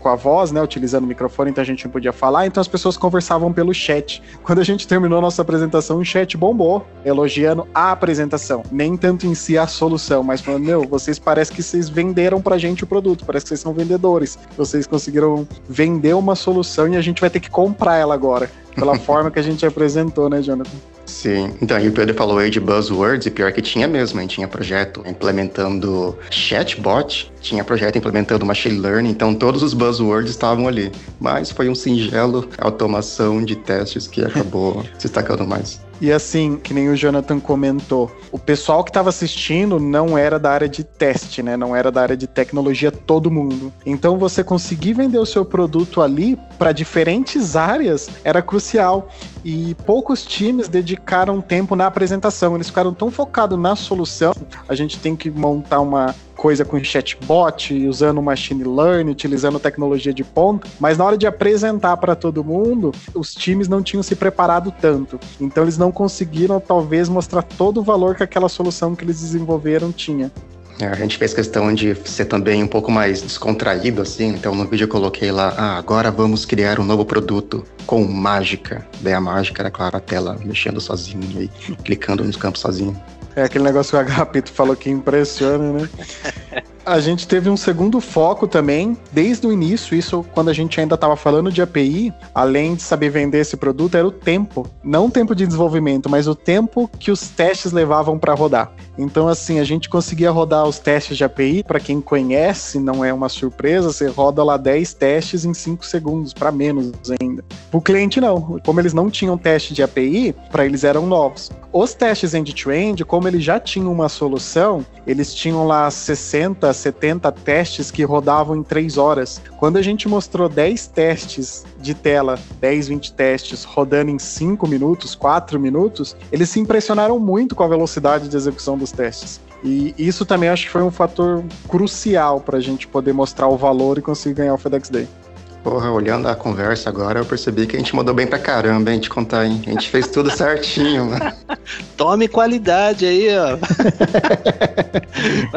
com a voz, né, utilizando o microfone, então a gente não podia falar, então as pessoas conversavam pelo chat. Quando a gente terminou a nossa apresentação, o chat bombou, elogiando a apresentação, nem tanto em si a solução, mas falando, meu, vocês parece que vocês venderam pra gente o produto, parece que vocês são vendedores. Vocês conseguiram vender uma solução e a gente vai ter que comprar ela agora, pela forma que a gente apresentou, né, Jonathan? Sim, então aí o Pedro falou aí de buzzwords, e pior que tinha mesmo, hein? tinha projeto implementando chatbot, tinha projeto implementando machine learning, então todos os buzzwords estavam ali. Mas foi um singelo automação de testes que acabou se destacando mais. E assim, que nem o Jonathan comentou, o pessoal que estava assistindo não era da área de teste, né? Não era da área de tecnologia todo mundo. Então você conseguir vender o seu produto ali para diferentes áreas era crucial. E poucos times dedicaram tempo na apresentação. Eles ficaram tão focados na solução. A gente tem que montar uma coisa com chatbot, usando machine learning, utilizando tecnologia de ponta, mas na hora de apresentar para todo mundo, os times não tinham se preparado tanto. Então eles não conseguiram talvez mostrar todo o valor que aquela solução que eles desenvolveram tinha. É, a gente fez questão de ser também um pouco mais descontraído, assim. Então, no vídeo eu coloquei lá, ah, agora vamos criar um novo produto com mágica. Daí a mágica era, claro, a tela mexendo sozinho e clicando nos campos sozinho. É aquele negócio que o Agapito falou que impressiona, né? A gente teve um segundo foco também, desde o início, isso quando a gente ainda estava falando de API, além de saber vender esse produto, era o tempo. Não o tempo de desenvolvimento, mas o tempo que os testes levavam para rodar. Então, assim, a gente conseguia rodar os testes de API, para quem conhece, não é uma surpresa, você roda lá 10 testes em 5 segundos, para menos ainda. O cliente não. Como eles não tinham teste de API, para eles eram novos. Os testes end-to-end, como eles já tinham uma solução, eles tinham lá 60, 70 testes que rodavam em 3 horas. Quando a gente mostrou 10 testes de tela, 10, 20 testes rodando em 5 minutos, 4 minutos, eles se impressionaram muito com a velocidade de execução dos testes. E isso também acho que foi um fator crucial para a gente poder mostrar o valor e conseguir ganhar o FedEx Day. Porra, olhando a conversa agora, eu percebi que a gente mandou bem pra caramba, hein? Te contar, hein? A gente fez tudo certinho, mano. Tome qualidade aí, ó.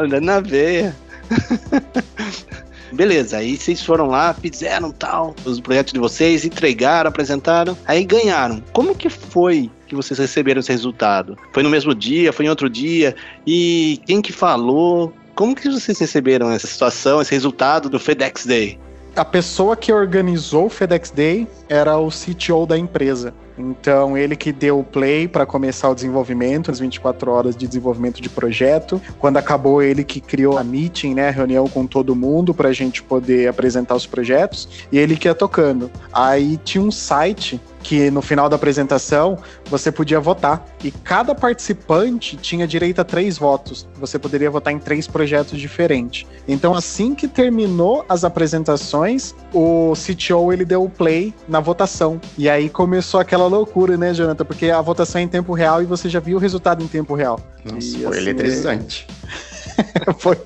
Andando na veia. Beleza, aí vocês foram lá, fizeram tal, os projetos de vocês, entregaram, apresentaram, aí ganharam. Como que foi que vocês receberam esse resultado? Foi no mesmo dia, foi em outro dia? E quem que falou? Como que vocês receberam essa situação, esse resultado do FedEx Day? A pessoa que organizou o FedEx Day era o CTO da empresa. Então, ele que deu o play para começar o desenvolvimento, as 24 horas de desenvolvimento de projeto. Quando acabou, ele que criou a meeting, né, a reunião com todo mundo para a gente poder apresentar os projetos. E ele que ia tocando. Aí tinha um site que no final da apresentação você podia votar. E cada participante tinha direito a três votos. Você poderia votar em três projetos diferentes. Então, assim que terminou as apresentações, o CTO ele deu o play na votação. E aí começou aquela loucura, né, Jonathan? Porque a votação é em tempo real e você já viu o resultado em tempo real. Nossa, e, foi assim, eletrizante. Foi.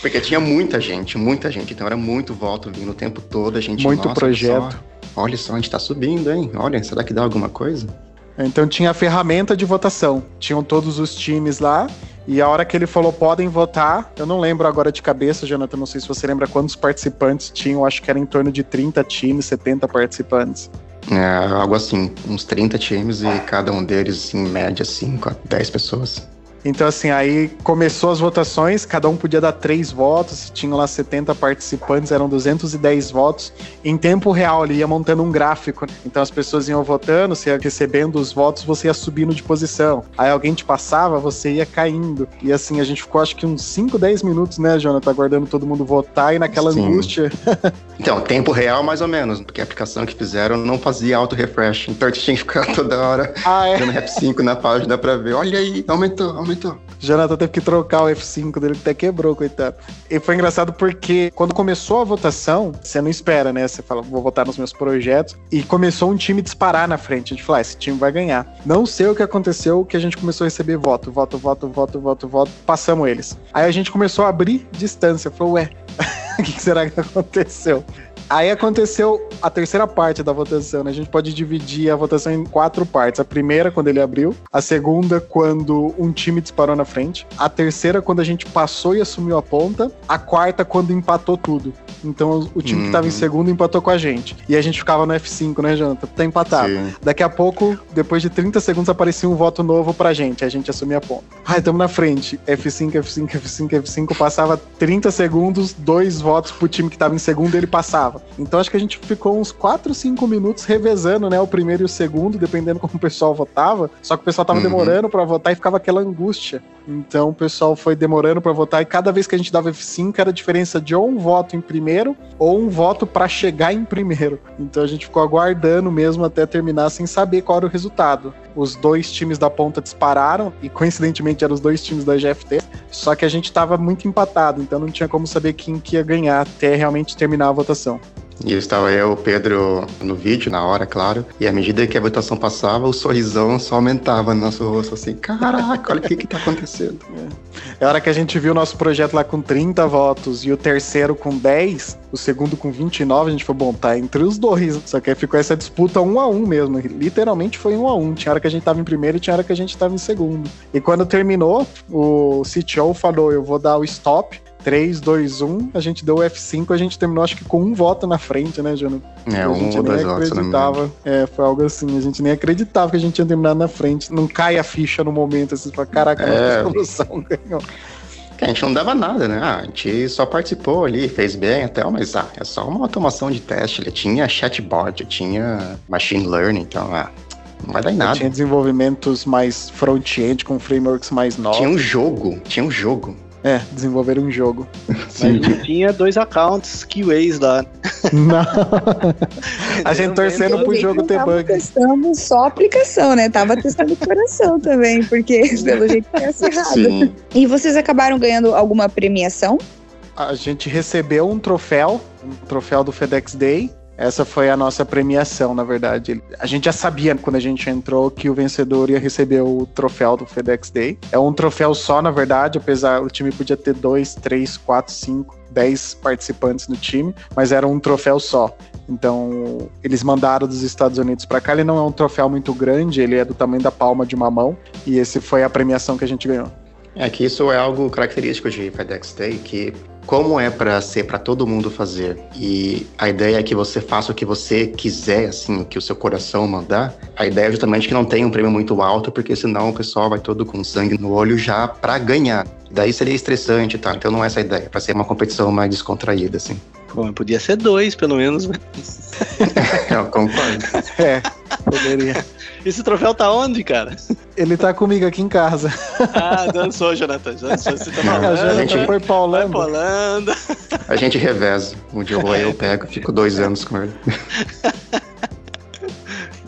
Porque tinha muita gente, muita gente. Então era muito voto vindo o tempo todo. A gente, muito projeto. Só, olha só, a gente tá subindo, hein? Olha, será que dá alguma coisa? Então tinha a ferramenta de votação. Tinham todos os times lá. E a hora que ele falou podem votar, eu não lembro agora de cabeça, Jonathan, não sei se você lembra quantos participantes tinham, acho que era em torno de 30 times, 70 participantes. É, algo assim, uns 30 times e cada um deles, em média, 5 a 10 pessoas. Então, assim, aí começou as votações, cada um podia dar três votos, tinham lá 70 participantes, eram 210 votos. Em tempo real, ele ia montando um gráfico. Então as pessoas iam votando, você ia recebendo os votos, você ia subindo de posição. Aí alguém te passava, você ia caindo. E assim, a gente ficou acho que uns 5, 10 minutos, né, Jonathan, aguardando todo mundo votar e naquela Sim. angústia. então, tempo real mais ou menos, porque a aplicação que fizeram não fazia auto-refresh. Então gente tinha que ficar toda hora ah, é? dando F5 na página pra ver. Olha aí, aumentou, aumentou muito. Jonathan teve que trocar o F5 dele, que até quebrou, coitado. E foi engraçado porque quando começou a votação, você não espera, né? Você fala, vou votar nos meus projetos. E começou um time disparar na frente. A gente falou, ah, esse time vai ganhar. Não sei o que aconteceu, que a gente começou a receber voto, voto, voto, voto, voto, voto. Passamos eles. Aí a gente começou a abrir distância. Falou, ué, o que será que aconteceu? Aí aconteceu a terceira parte da votação, né? A gente pode dividir a votação em quatro partes. A primeira, quando ele abriu. A segunda, quando um time disparou na frente. A terceira, quando a gente passou e assumiu a ponta. A quarta, quando empatou tudo. Então o time uhum. que tava em uhum. segundo empatou com a gente. E a gente ficava no F5, né, Jonathan? Tá empatado. Sim. Daqui a pouco, depois de 30 segundos, aparecia um voto novo pra gente. A gente assumia a ponta. Ai, tamo na frente. F5, F5, F5, F5. Passava 30 segundos, dois votos pro time que tava em segundo e ele passava. Então acho que a gente ficou uns 4, 5 minutos revezando, né? O primeiro e o segundo, dependendo como o pessoal votava. Só que o pessoal tava uhum. demorando para votar e ficava aquela angústia. Então o pessoal foi demorando para votar e cada vez que a gente dava F5 era a diferença de ou um voto em primeiro ou um voto para chegar em primeiro. Então a gente ficou aguardando mesmo até terminar sem saber qual era o resultado. Os dois times da ponta dispararam e coincidentemente eram os dois times da GFT, só que a gente estava muito empatado, então não tinha como saber quem que ia ganhar até realmente terminar a votação. E estava eu, o Pedro, no vídeo, na hora, claro. E à medida que a votação passava, o sorrisão só aumentava no nosso rosto, assim, caraca, olha o que que tá acontecendo. É. é a hora que a gente viu o nosso projeto lá com 30 votos e o terceiro com 10, o segundo com 29, a gente falou, bom, tá entre os dois. Só que aí ficou essa disputa um a um mesmo. Literalmente foi um a um. Tinha hora que a gente tava em primeiro e tinha hora que a gente tava em segundo. E quando terminou, o CTO falou, eu vou dar o stop 3, 2, 1, a gente deu o F5, a gente terminou acho que com um voto na frente, né, Jonathan? É, um ou dois votos, acreditava. É, foi algo assim, a gente nem acreditava que a gente tinha terminado na frente. Não cai a ficha no momento, assim, fala, caraca, é... a solução ganhou. A gente não dava nada, né? Ah, a gente só participou ali, fez bem até, mas ah, é só uma automação de teste. Ele tinha chatbot, tinha machine learning, então ah, não vai dar em nada. Tinha desenvolvimentos mais front-end com frameworks mais novos. Tinha um jogo, tinha um jogo. É, desenvolver um jogo. Sim. Mas tinha dois accounts QAs lá. Não. a gente torcendo pro jogo ter bug. testando só a aplicação, né? Tava testando o coração também, porque pelo jeito parece errado. Sim. E vocês acabaram ganhando alguma premiação? A gente recebeu um troféu, um troféu do FedEx Day, essa foi a nossa premiação, na verdade. A gente já sabia quando a gente entrou que o vencedor ia receber o troféu do FedEx Day. É um troféu só, na verdade, apesar o time podia ter dois, três, quatro, cinco, dez participantes no time, mas era um troféu só. Então, eles mandaram dos Estados Unidos para cá. Ele não é um troféu muito grande, ele é do tamanho da palma de uma mão. E esse foi a premiação que a gente ganhou. É que isso é algo característico de FedEx Day, que como é para ser para todo mundo fazer e a ideia é que você faça o que você quiser, assim, o que o seu coração mandar, a ideia é justamente que não tenha um prêmio muito alto, porque senão o pessoal vai todo com sangue no olho já para ganhar. Daí seria estressante, tá? Então não é essa a ideia, para ser uma competição mais descontraída, assim. Bom, podia ser dois, pelo menos. Né? Eu concordo. É, poderia. Esse troféu tá onde, cara? Ele tá comigo aqui em casa. Ah, dançou, Jonathan. Dançou. Você tá falando, a gente foi paulando. Vai paulando. A gente reveza. Um dia eu vou eu pego, fico dois anos com ele.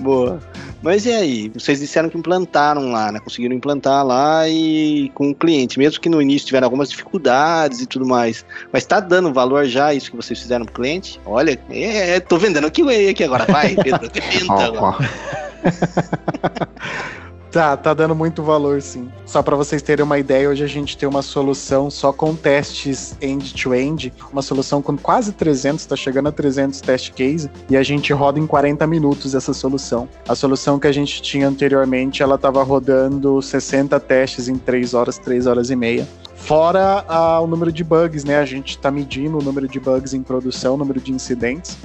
Boa. Mas e aí? Vocês disseram que implantaram lá, né? Conseguiram implantar lá e com o cliente, mesmo que no início tiveram algumas dificuldades e tudo mais. Mas tá dando valor já isso que vocês fizeram pro cliente? Olha, é, tô vendendo o QA aqui agora. Vai, Pedro, que agora. Tá, tá dando muito valor, sim. Só para vocês terem uma ideia, hoje a gente tem uma solução só com testes end-to-end, uma solução com quase 300, tá chegando a 300 test case, e a gente roda em 40 minutos essa solução. A solução que a gente tinha anteriormente, ela tava rodando 60 testes em 3 horas, 3 horas e meia. Fora ah, o número de bugs, né? A gente está medindo o número de bugs em produção, o número de incidentes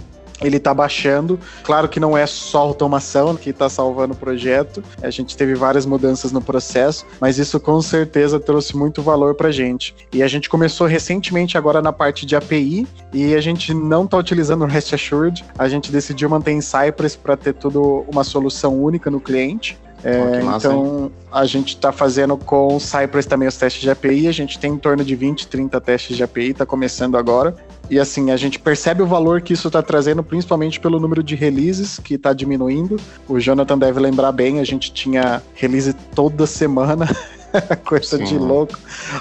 ele está baixando. Claro que não é só automação que está salvando o projeto. A gente teve várias mudanças no processo, mas isso com certeza trouxe muito valor para gente. E a gente começou recentemente agora na parte de API e a gente não está utilizando o REST Assured. A gente decidiu manter em Cypress para ter tudo uma solução única no cliente. É, massa, então, hein? a gente está fazendo com o Cypress também os testes de API. A gente tem em torno de 20, 30 testes de API, está começando agora. E assim, a gente percebe o valor que isso está trazendo, principalmente pelo número de releases que está diminuindo. O Jonathan deve lembrar bem, a gente tinha release toda semana. Coisa Sim. de louco.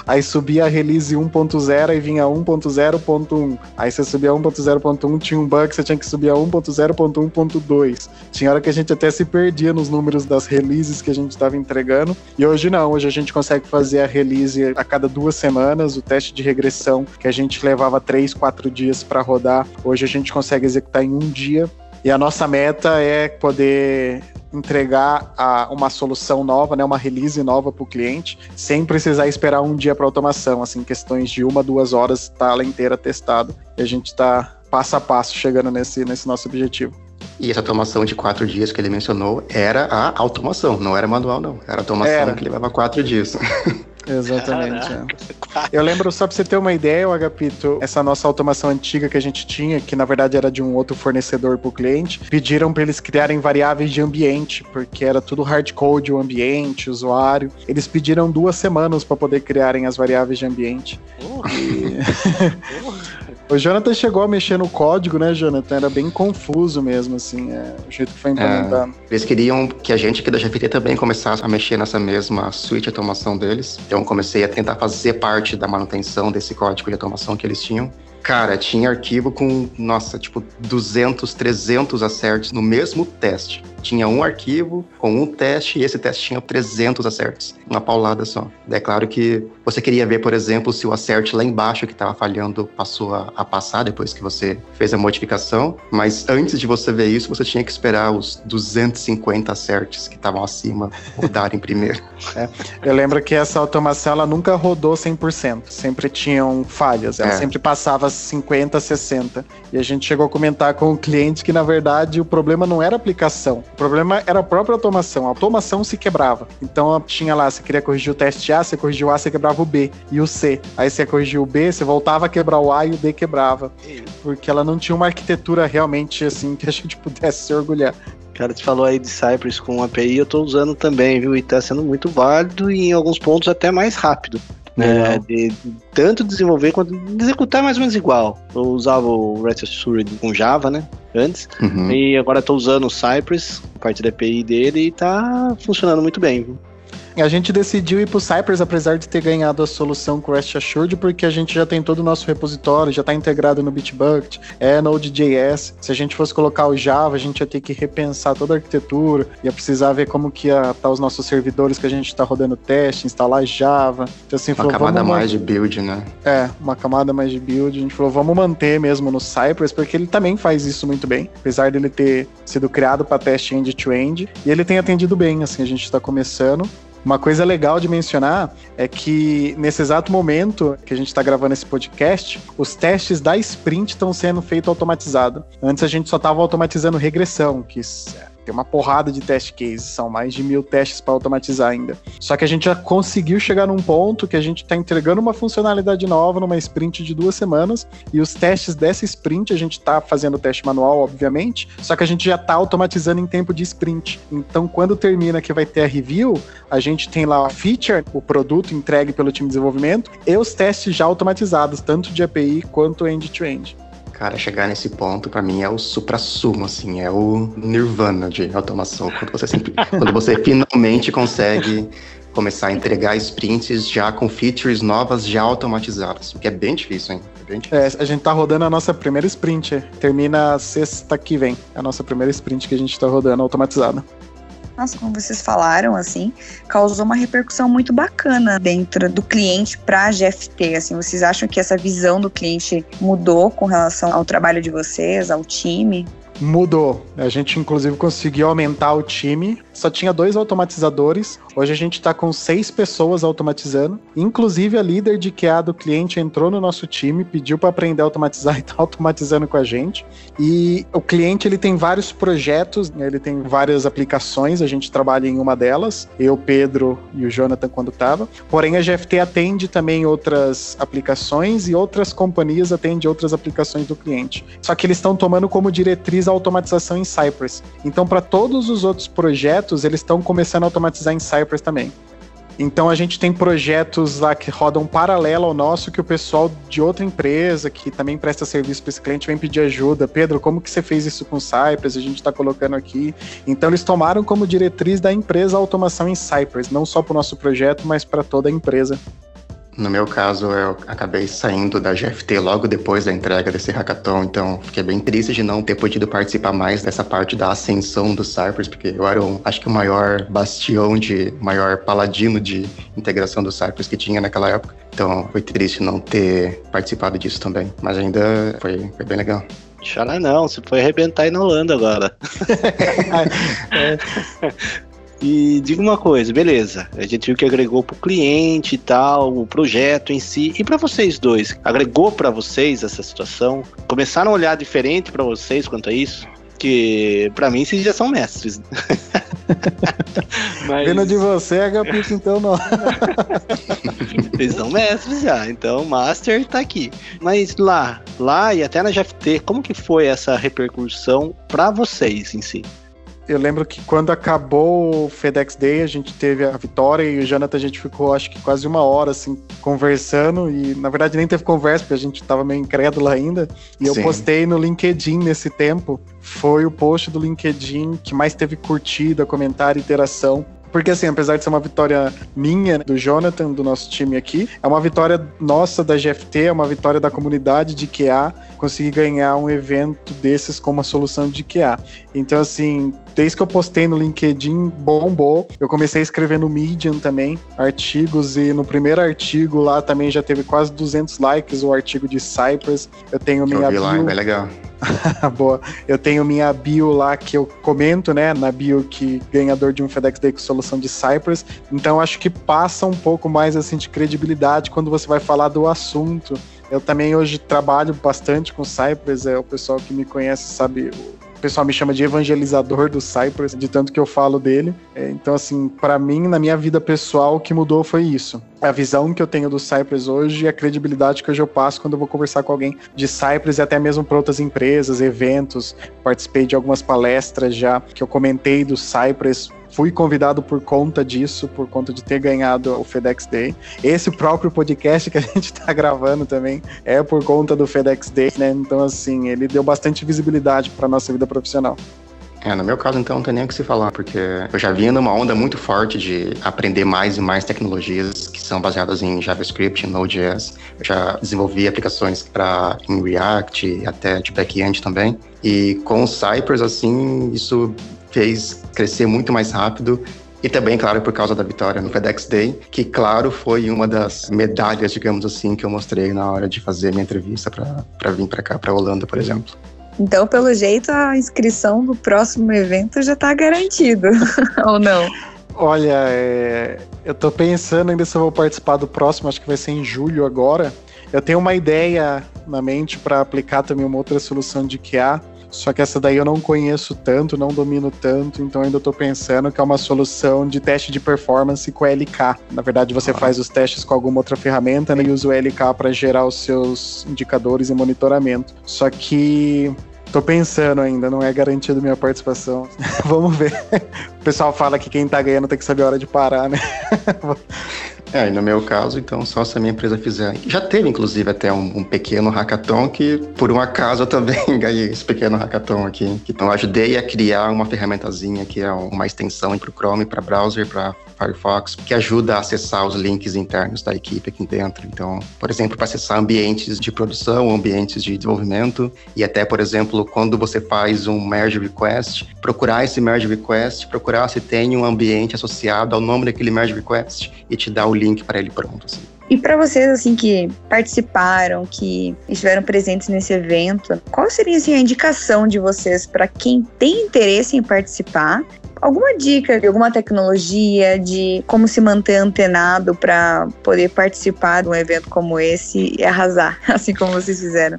Aí subia a release 1.0 e vinha 1.0.1. Aí você subia 1.0.1, tinha um bug, você tinha que subir a 1.0.1.2. Tinha hora que a gente até se perdia nos números das releases que a gente estava entregando. E hoje não, hoje a gente consegue fazer a release a cada duas semanas, o teste de regressão que a gente levava 3, 4 dias para rodar. Hoje a gente consegue executar em um dia. E a nossa meta é poder entregar a, uma solução nova, né, uma release nova para o cliente, sem precisar esperar um dia para automação, assim, questões de uma, duas horas, tá ela inteira testada. E a gente está passo a passo chegando nesse, nesse nosso objetivo. E essa automação de quatro dias que ele mencionou era a automação, não era manual, não. Era a automação era. que levava quatro dias. Exatamente. É. Eu lembro, só pra você ter uma ideia, o Agapito, essa nossa automação antiga que a gente tinha, que na verdade era de um outro fornecedor pro cliente, pediram para eles criarem variáveis de ambiente, porque era tudo hardcode o ambiente, usuário. Eles pediram duas semanas para poder criarem as variáveis de ambiente. Uh. E... O Jonathan chegou a mexer no código, né, Jonathan? Era bem confuso mesmo, assim, é, o jeito que foi implementado. É, eles queriam que a gente aqui da GFT também começasse a mexer nessa mesma suite de automação deles. Então comecei a tentar fazer parte da manutenção desse código de automação que eles tinham. Cara, tinha arquivo com, nossa, tipo, 200, 300 acertos no mesmo teste. Tinha um arquivo com um teste e esse teste tinha 300 acertos, uma paulada só. É claro que você queria ver, por exemplo, se o acerte lá embaixo que estava falhando passou a, a, passar depois que você fez a modificação, mas antes de você ver isso, você tinha que esperar os 250 acertos que estavam acima rodarem primeiro. É, eu lembro que essa automação ela nunca rodou 100%, sempre tinham falhas, ela é. sempre passava 50, 60. E a gente chegou a comentar com o cliente que, na verdade, o problema não era a aplicação, o problema era a própria automação. A automação se quebrava. Então tinha lá, você queria corrigir o teste A, você corrigiu o A, você quebrava o B e o C. Aí você corrigiu o B, você voltava a quebrar o A e o D quebrava. Porque ela não tinha uma arquitetura realmente assim que a gente pudesse se orgulhar. Cara, você falou aí de Cypress com API, eu tô usando também, viu? E tá sendo muito válido e em alguns pontos até mais rápido. Né, de tanto desenvolver quanto de executar mais ou menos igual. Eu usava o REST Assured com Java, né? Antes. Uhum. E agora estou usando o Cypress, parte da API dele, e tá funcionando muito bem. Viu? A gente decidiu ir pro Cypress, apesar de ter ganhado a solução com REST Assured, porque a gente já tem todo o nosso repositório, já está integrado no Bitbucket, é Node.js. Se a gente fosse colocar o Java, a gente ia ter que repensar toda a arquitetura, ia precisar ver como que ia estar tá os nossos servidores que a gente está rodando teste, instalar Java. Então, assim, uma falou, camada mais de build, né? É, uma camada mais de build. A gente falou, vamos manter mesmo no Cypress, porque ele também faz isso muito bem, apesar dele ter sido criado para teste end-to-end, -end, e ele tem atendido bem, assim, a gente está começando. Uma coisa legal de mencionar é que nesse exato momento que a gente está gravando esse podcast, os testes da sprint estão sendo feitos automatizado. Antes a gente só estava automatizando regressão, que tem uma porrada de test cases, são mais de mil testes para automatizar ainda. Só que a gente já conseguiu chegar num ponto que a gente está entregando uma funcionalidade nova numa sprint de duas semanas, e os testes dessa sprint a gente está fazendo o teste manual, obviamente, só que a gente já está automatizando em tempo de sprint. Então, quando termina que vai ter a review, a gente tem lá a feature, o produto entregue pelo time de desenvolvimento, e os testes já automatizados, tanto de API quanto end-to-end. -end. Cara, chegar nesse ponto, para mim, é o supra-sumo, assim, é o nirvana de automação. Quando você, sempre, quando você finalmente consegue começar a entregar sprints já com features novas, já automatizadas, o que é bem difícil, hein? É, bem difícil. é, a gente tá rodando a nossa primeira sprint, termina sexta que vem, é a nossa primeira sprint que a gente tá rodando automatizada. Nossa, como vocês falaram, assim, causou uma repercussão muito bacana dentro do cliente para a GFT. Assim, vocês acham que essa visão do cliente mudou com relação ao trabalho de vocês, ao time? Mudou. A gente, inclusive, conseguiu aumentar o time. Só tinha dois automatizadores. Hoje a gente está com seis pessoas automatizando. Inclusive, a líder de QA do cliente entrou no nosso time, pediu para aprender a automatizar e está automatizando com a gente. E o cliente ele tem vários projetos, né? ele tem várias aplicações. A gente trabalha em uma delas. Eu, Pedro e o Jonathan, quando estava. Porém, a GFT atende também outras aplicações e outras companhias atendem outras aplicações do cliente. Só que eles estão tomando como diretriz a automatização em Cypress. Então, para todos os outros projetos, eles estão começando a automatizar em Cypress também. Então a gente tem projetos lá que rodam paralelo ao nosso que o pessoal de outra empresa que também presta serviço para esse cliente vem pedir ajuda. Pedro, como que você fez isso com Cypress? A gente está colocando aqui. Então eles tomaram como diretriz da empresa a automação em Cypress, não só para o nosso projeto, mas para toda a empresa. No meu caso, eu acabei saindo da GFT logo depois da entrega desse hackathon, então fiquei bem triste de não ter podido participar mais dessa parte da ascensão do Cypress, porque eu era, um, acho que o maior bastião de, maior paladino de integração do Cypress que tinha naquela época. Então foi triste não ter participado disso também, mas ainda foi, foi bem legal. Chora não, você foi arrebentar aí na Holanda agora. é. E diga uma coisa, beleza. A gente viu que agregou para o cliente e tal, o projeto em si. E para vocês dois, agregou para vocês essa situação? Começaram a olhar diferente para vocês quanto a isso? Que para mim vocês já são mestres. Mas... Vendo de você, HP, então não. Vocês são mestres já, então o Master tá aqui. Mas lá, lá e até na GFT, como que foi essa repercussão para vocês em si? Eu lembro que quando acabou o FedEx Day, a gente teve a vitória e o Jonathan, a gente ficou acho que quase uma hora assim conversando e na verdade nem teve conversa porque a gente tava meio incrédulo ainda. E eu postei no LinkedIn nesse tempo. Foi o post do LinkedIn que mais teve curtida, comentário, interação. Porque, assim, apesar de ser uma vitória minha, do Jonathan, do nosso time aqui, é uma vitória nossa da GFT, é uma vitória da comunidade de QA, conseguir ganhar um evento desses com uma solução de QA. Então, assim, desde que eu postei no LinkedIn, bombou. Eu comecei a escrever no Medium também, artigos, e no primeiro artigo lá também já teve quase 200 likes, o artigo de Cypress. Eu tenho minha eu vi lá, é bem legal. Boa. Eu tenho minha bio lá que eu comento, né? Na bio que ganhador de um FedEx Day com solução de Cypress. Então acho que passa um pouco mais assim de credibilidade quando você vai falar do assunto. Eu também hoje trabalho bastante com Cypress, é o pessoal que me conhece sabe pessoal me chama de evangelizador do Cypress, de tanto que eu falo dele. É, então, assim, para mim, na minha vida pessoal, o que mudou foi isso. A visão que eu tenho do Cypress hoje e a credibilidade que hoje eu passo quando eu vou conversar com alguém de Cypress e até mesmo para outras empresas, eventos. Participei de algumas palestras já que eu comentei do Cypress fui convidado por conta disso, por conta de ter ganhado o FedEx Day. Esse próprio podcast que a gente está gravando também é por conta do FedEx Day, né? Então, assim, ele deu bastante visibilidade para nossa vida profissional. É, no meu caso, então, não tem nem o que se falar, porque eu já vinha numa onda muito forte de aprender mais e mais tecnologias que são baseadas em JavaScript, Node.js. Eu já desenvolvi aplicações para em React, até de back-end também. E com o Cypress, assim, isso fez crescer muito mais rápido e também, claro, por causa da vitória no FedEx Day, que, claro, foi uma das medalhas, digamos assim, que eu mostrei na hora de fazer minha entrevista para vir para cá, para Holanda, por exemplo. Então, pelo jeito, a inscrição do próximo evento já está garantida, ou não? Olha, é... eu estou pensando ainda se eu vou participar do próximo, acho que vai ser em julho agora. Eu tenho uma ideia na mente para aplicar também uma outra solução de QA, só que essa daí eu não conheço tanto, não domino tanto, então ainda estou pensando que é uma solução de teste de performance com LK. Na verdade, você ah. faz os testes com alguma outra ferramenta né, e usa o LK para gerar os seus indicadores e monitoramento. Só que Tô pensando ainda, não é garantido minha participação. Vamos ver. O pessoal fala que quem tá ganhando tem que saber a hora de parar, né? É, e no meu caso, então, só se a minha empresa fizer. Já teve, inclusive, até um, um pequeno hackathon que, por um acaso, eu também ganhei esse pequeno hackathon aqui. Então, eu ajudei a criar uma ferramentazinha que é uma extensão para o Chrome, para browser, para Firefox, que ajuda a acessar os links internos da equipe aqui dentro. Então, por exemplo, para acessar ambientes de produção, ambientes de desenvolvimento, e até, por exemplo, quando você faz um merge request, procurar esse merge request, procurar se tem um ambiente associado ao nome daquele merge request e te dar o link para ele pronto. Assim. E para vocês assim que participaram, que estiveram presentes nesse evento, qual seria assim, a indicação de vocês para quem tem interesse em participar alguma dica de alguma tecnologia, de como se manter antenado para poder participar de um evento como esse e arrasar, assim como vocês fizeram?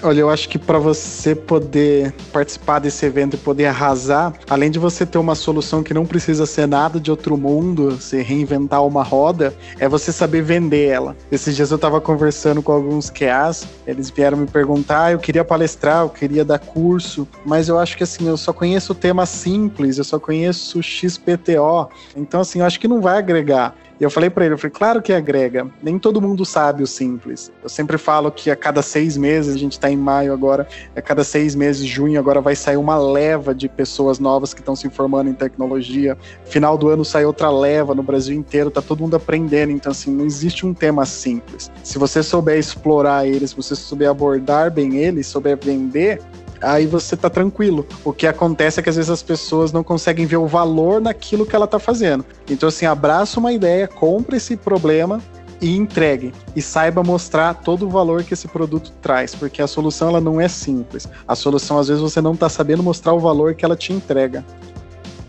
Olha, eu acho que para você poder participar desse evento e poder arrasar, além de você ter uma solução que não precisa ser nada de outro mundo, se reinventar uma roda, é você saber vender ela. Esses dias eu estava conversando com alguns QAs, eles vieram me perguntar, ah, eu queria palestrar, eu queria dar curso, mas eu acho que assim, eu só conheço o tema simples, eu só conheço XPTO. Então assim, eu acho que não vai agregar. E eu falei para ele, eu falei, claro que agrega. Nem todo mundo sabe o simples. Eu sempre falo que a cada seis meses, a gente está em maio agora, a cada seis meses, junho, agora vai sair uma leva de pessoas novas que estão se informando em tecnologia. Final do ano sai outra leva no Brasil inteiro, tá todo mundo aprendendo. Então, assim, não existe um tema simples. Se você souber explorar ele, se você souber abordar bem ele, souber vender, aí você tá tranquilo. O que acontece é que às vezes as pessoas não conseguem ver o valor naquilo que ela tá fazendo. Então, assim, abraça uma ideia, compra esse problema e entregue. E saiba mostrar todo o valor que esse produto traz, porque a solução ela não é simples. A solução, às vezes, você não tá sabendo mostrar o valor que ela te entrega.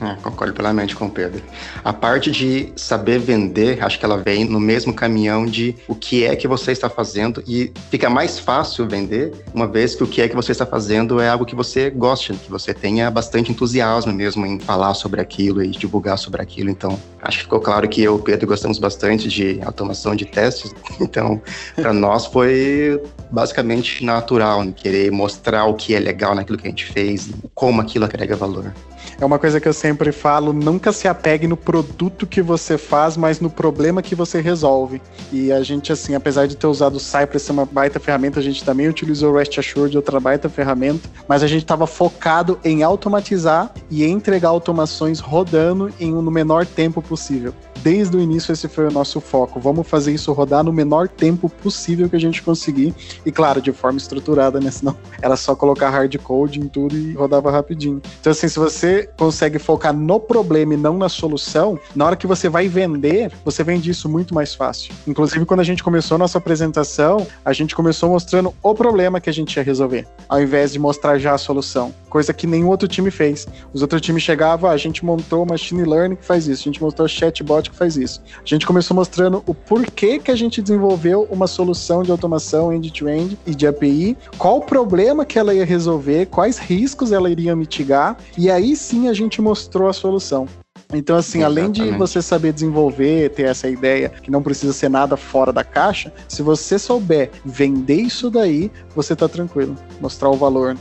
É, concordo plenamente com o Pedro. A parte de saber vender, acho que ela vem no mesmo caminhão de o que é que você está fazendo e fica mais fácil vender, uma vez que o que é que você está fazendo é algo que você gosta, que você tenha bastante entusiasmo mesmo em falar sobre aquilo e divulgar sobre aquilo. Então, acho que ficou claro que eu e o Pedro gostamos bastante de automação de testes. Então, para nós foi basicamente natural né? querer mostrar o que é legal naquilo que a gente fez, como aquilo agrega valor. É uma coisa que eu sempre falo, nunca se apegue no produto que você faz, mas no problema que você resolve. E a gente, assim, apesar de ter usado o Cypress ser uma baita ferramenta, a gente também utilizou o REST Assured, outra baita ferramenta, mas a gente estava focado em automatizar e entregar automações rodando em, no menor tempo possível desde o início esse foi o nosso foco. Vamos fazer isso rodar no menor tempo possível que a gente conseguir. E claro, de forma estruturada, né? Senão era só colocar hard code em tudo e rodava rapidinho. Então, assim, se você consegue focar no problema e não na solução, na hora que você vai vender, você vende isso muito mais fácil. Inclusive, quando a gente começou a nossa apresentação, a gente começou mostrando o problema que a gente ia resolver, ao invés de mostrar já a solução. Coisa que nenhum outro time fez. Os outros times chegavam, ah, a gente montou machine learning que faz isso, a gente montou chatbot que faz isso. A gente começou mostrando o porquê que a gente desenvolveu uma solução de automação end-to-end -end e de API, qual o problema que ela ia resolver, quais riscos ela iria mitigar, e aí sim a gente mostrou a solução. Então, assim, Exatamente. além de você saber desenvolver, ter essa ideia que não precisa ser nada fora da caixa, se você souber vender isso daí, você tá tranquilo. Mostrar o valor.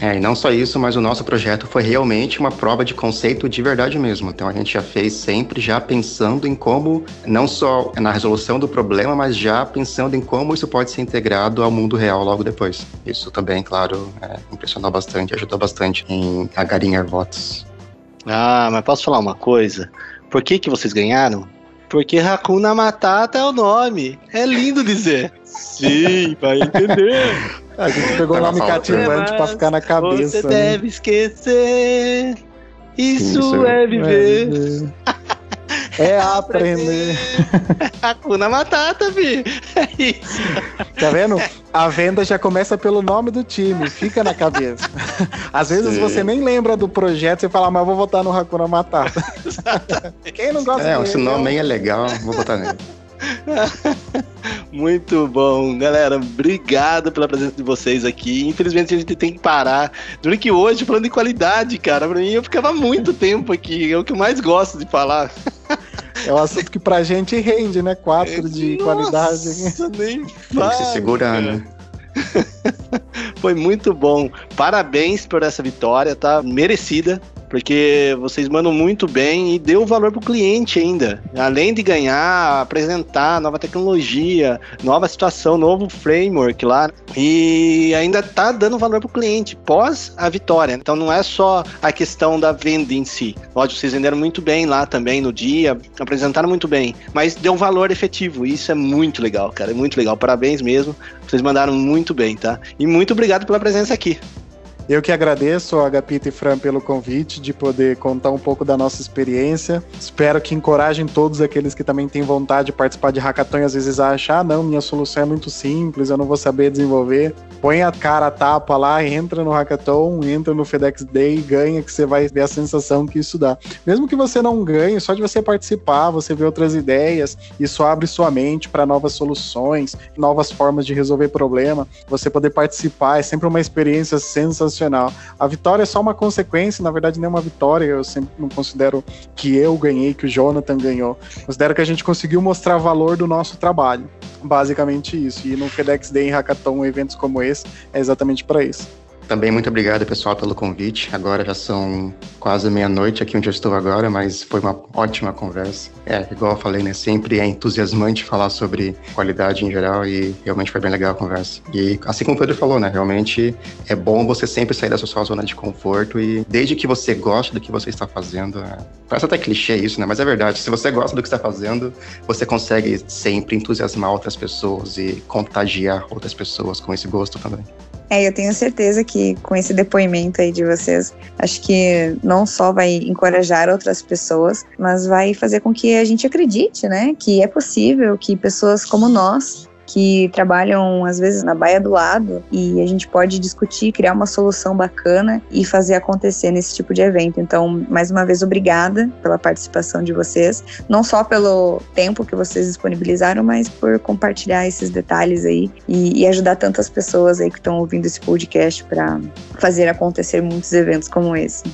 É, e não só isso, mas o nosso projeto foi realmente uma prova de conceito de verdade mesmo. Então a gente já fez sempre já pensando em como, não só na resolução do problema, mas já pensando em como isso pode ser integrado ao mundo real logo depois. Isso também, claro, é, impressionou bastante, ajudou bastante em agarinhar votos. Ah, mas posso falar uma coisa? Por que, que vocês ganharam? Porque Hakuna Matata é o nome. É lindo dizer. Sim, vai entender. A gente pegou o nome cativante pra ficar na cabeça. Você né? deve esquecer. Isso, Isso é viver. É, é aprender. Hakuna Matata, vi. É isso. Tá vendo? A venda já começa pelo nome do time, fica na cabeça. Às vezes Sim. você nem lembra do projeto, você fala, mas vou votar no Hakuna Matata. Quem não gosta É, esse nome aí é legal, vou votar nele. Muito bom, galera. Obrigado pela presença de vocês aqui. Infelizmente a gente tem que parar. Duro que hoje, falando de qualidade, cara, pra mim eu ficava muito tempo aqui. É o que eu mais gosto de falar. É um assunto que pra gente rende, né? Quatro de Nossa, qualidade. Nem fala, se segurando. Foi muito bom. Parabéns por essa vitória, tá? Merecida porque vocês mandam muito bem e deu valor pro cliente ainda. Além de ganhar, apresentar nova tecnologia, nova situação, novo framework lá, e ainda tá dando valor pro cliente pós a vitória. Então não é só a questão da venda em si. Lógico, vocês venderam muito bem lá também no dia, apresentaram muito bem, mas deu valor efetivo. Isso é muito legal, cara. É muito legal. Parabéns mesmo. Vocês mandaram muito bem, tá? E muito obrigado pela presença aqui. Eu que agradeço, Agapito e Fran, pelo convite de poder contar um pouco da nossa experiência. Espero que encorajem todos aqueles que também têm vontade de participar de hackathon e às vezes acham, ah, não, minha solução é muito simples, eu não vou saber desenvolver. Põe a cara a tapa lá, entra no hackathon, entra no FedEx Day ganha, que você vai ver a sensação que isso dá. Mesmo que você não ganhe, só de você participar, você ver outras ideias, isso abre sua mente para novas soluções, novas formas de resolver problema. Você poder participar é sempre uma experiência sensacional sensacional. A vitória é só uma consequência, na verdade, nem uma vitória. Eu sempre não considero que eu ganhei, que o Jonathan ganhou. Considero que a gente conseguiu mostrar valor do nosso trabalho. Basicamente isso. E no FedEx Day em Hackathon, eventos como esse, é exatamente para isso. Também muito obrigado, pessoal, pelo convite. Agora já são quase meia-noite aqui onde eu estou agora, mas foi uma ótima conversa. É, igual eu falei, né? Sempre é entusiasmante falar sobre qualidade em geral e realmente foi bem legal a conversa. E assim como o Pedro falou, né? Realmente é bom você sempre sair da sua zona de conforto e desde que você goste do que você está fazendo, é... parece até clichê isso, né? Mas é verdade. Se você gosta do que está fazendo, você consegue sempre entusiasmar outras pessoas e contagiar outras pessoas com esse gosto também. É, eu tenho certeza que com esse depoimento aí de vocês, acho que não só vai encorajar outras pessoas, mas vai fazer com que a gente acredite, né, que é possível que pessoas como nós que trabalham às vezes na baia do lado e a gente pode discutir, criar uma solução bacana e fazer acontecer nesse tipo de evento. Então, mais uma vez, obrigada pela participação de vocês, não só pelo tempo que vocês disponibilizaram, mas por compartilhar esses detalhes aí e, e ajudar tantas pessoas aí que estão ouvindo esse podcast para fazer acontecer muitos eventos como esse.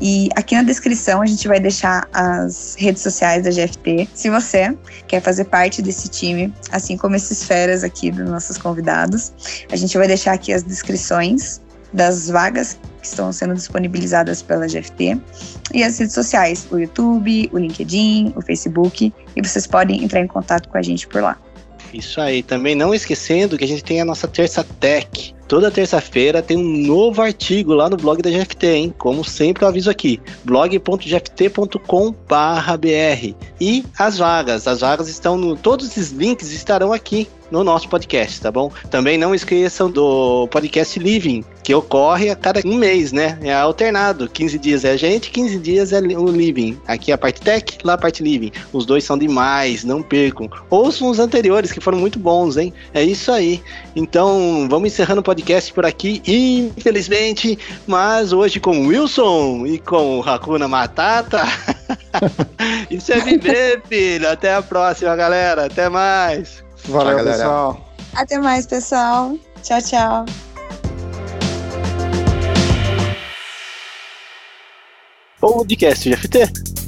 E aqui na descrição a gente vai deixar as redes sociais da GFT. Se você quer fazer parte desse time, assim como esses feras aqui dos nossos convidados, a gente vai deixar aqui as descrições das vagas que estão sendo disponibilizadas pela GFT e as redes sociais, o YouTube, o LinkedIn, o Facebook, e vocês podem entrar em contato com a gente por lá. Isso aí, também não esquecendo que a gente tem a nossa Terça Tech, Toda terça-feira tem um novo artigo lá no blog da GFT, hein? Como sempre eu aviso aqui, blog.gft.com/br. E as vagas, as vagas estão no todos esses links estarão aqui no nosso podcast, tá bom? Também não esqueçam do podcast Living, que ocorre a cada um mês, né? É alternado. 15 dias é a gente, 15 dias é o Living. Aqui é a parte tech, lá a parte Living. Os dois são demais, não percam. Ouçam os anteriores, que foram muito bons, hein? É isso aí. Então, vamos encerrando o podcast por aqui, infelizmente, mas hoje com o Wilson e com o Hakuna Matata. isso é viver, filho. Até a próxima, galera. Até mais. Valeu, tchau, pessoal. Até mais, pessoal. Tchau, tchau. Podcast GFT.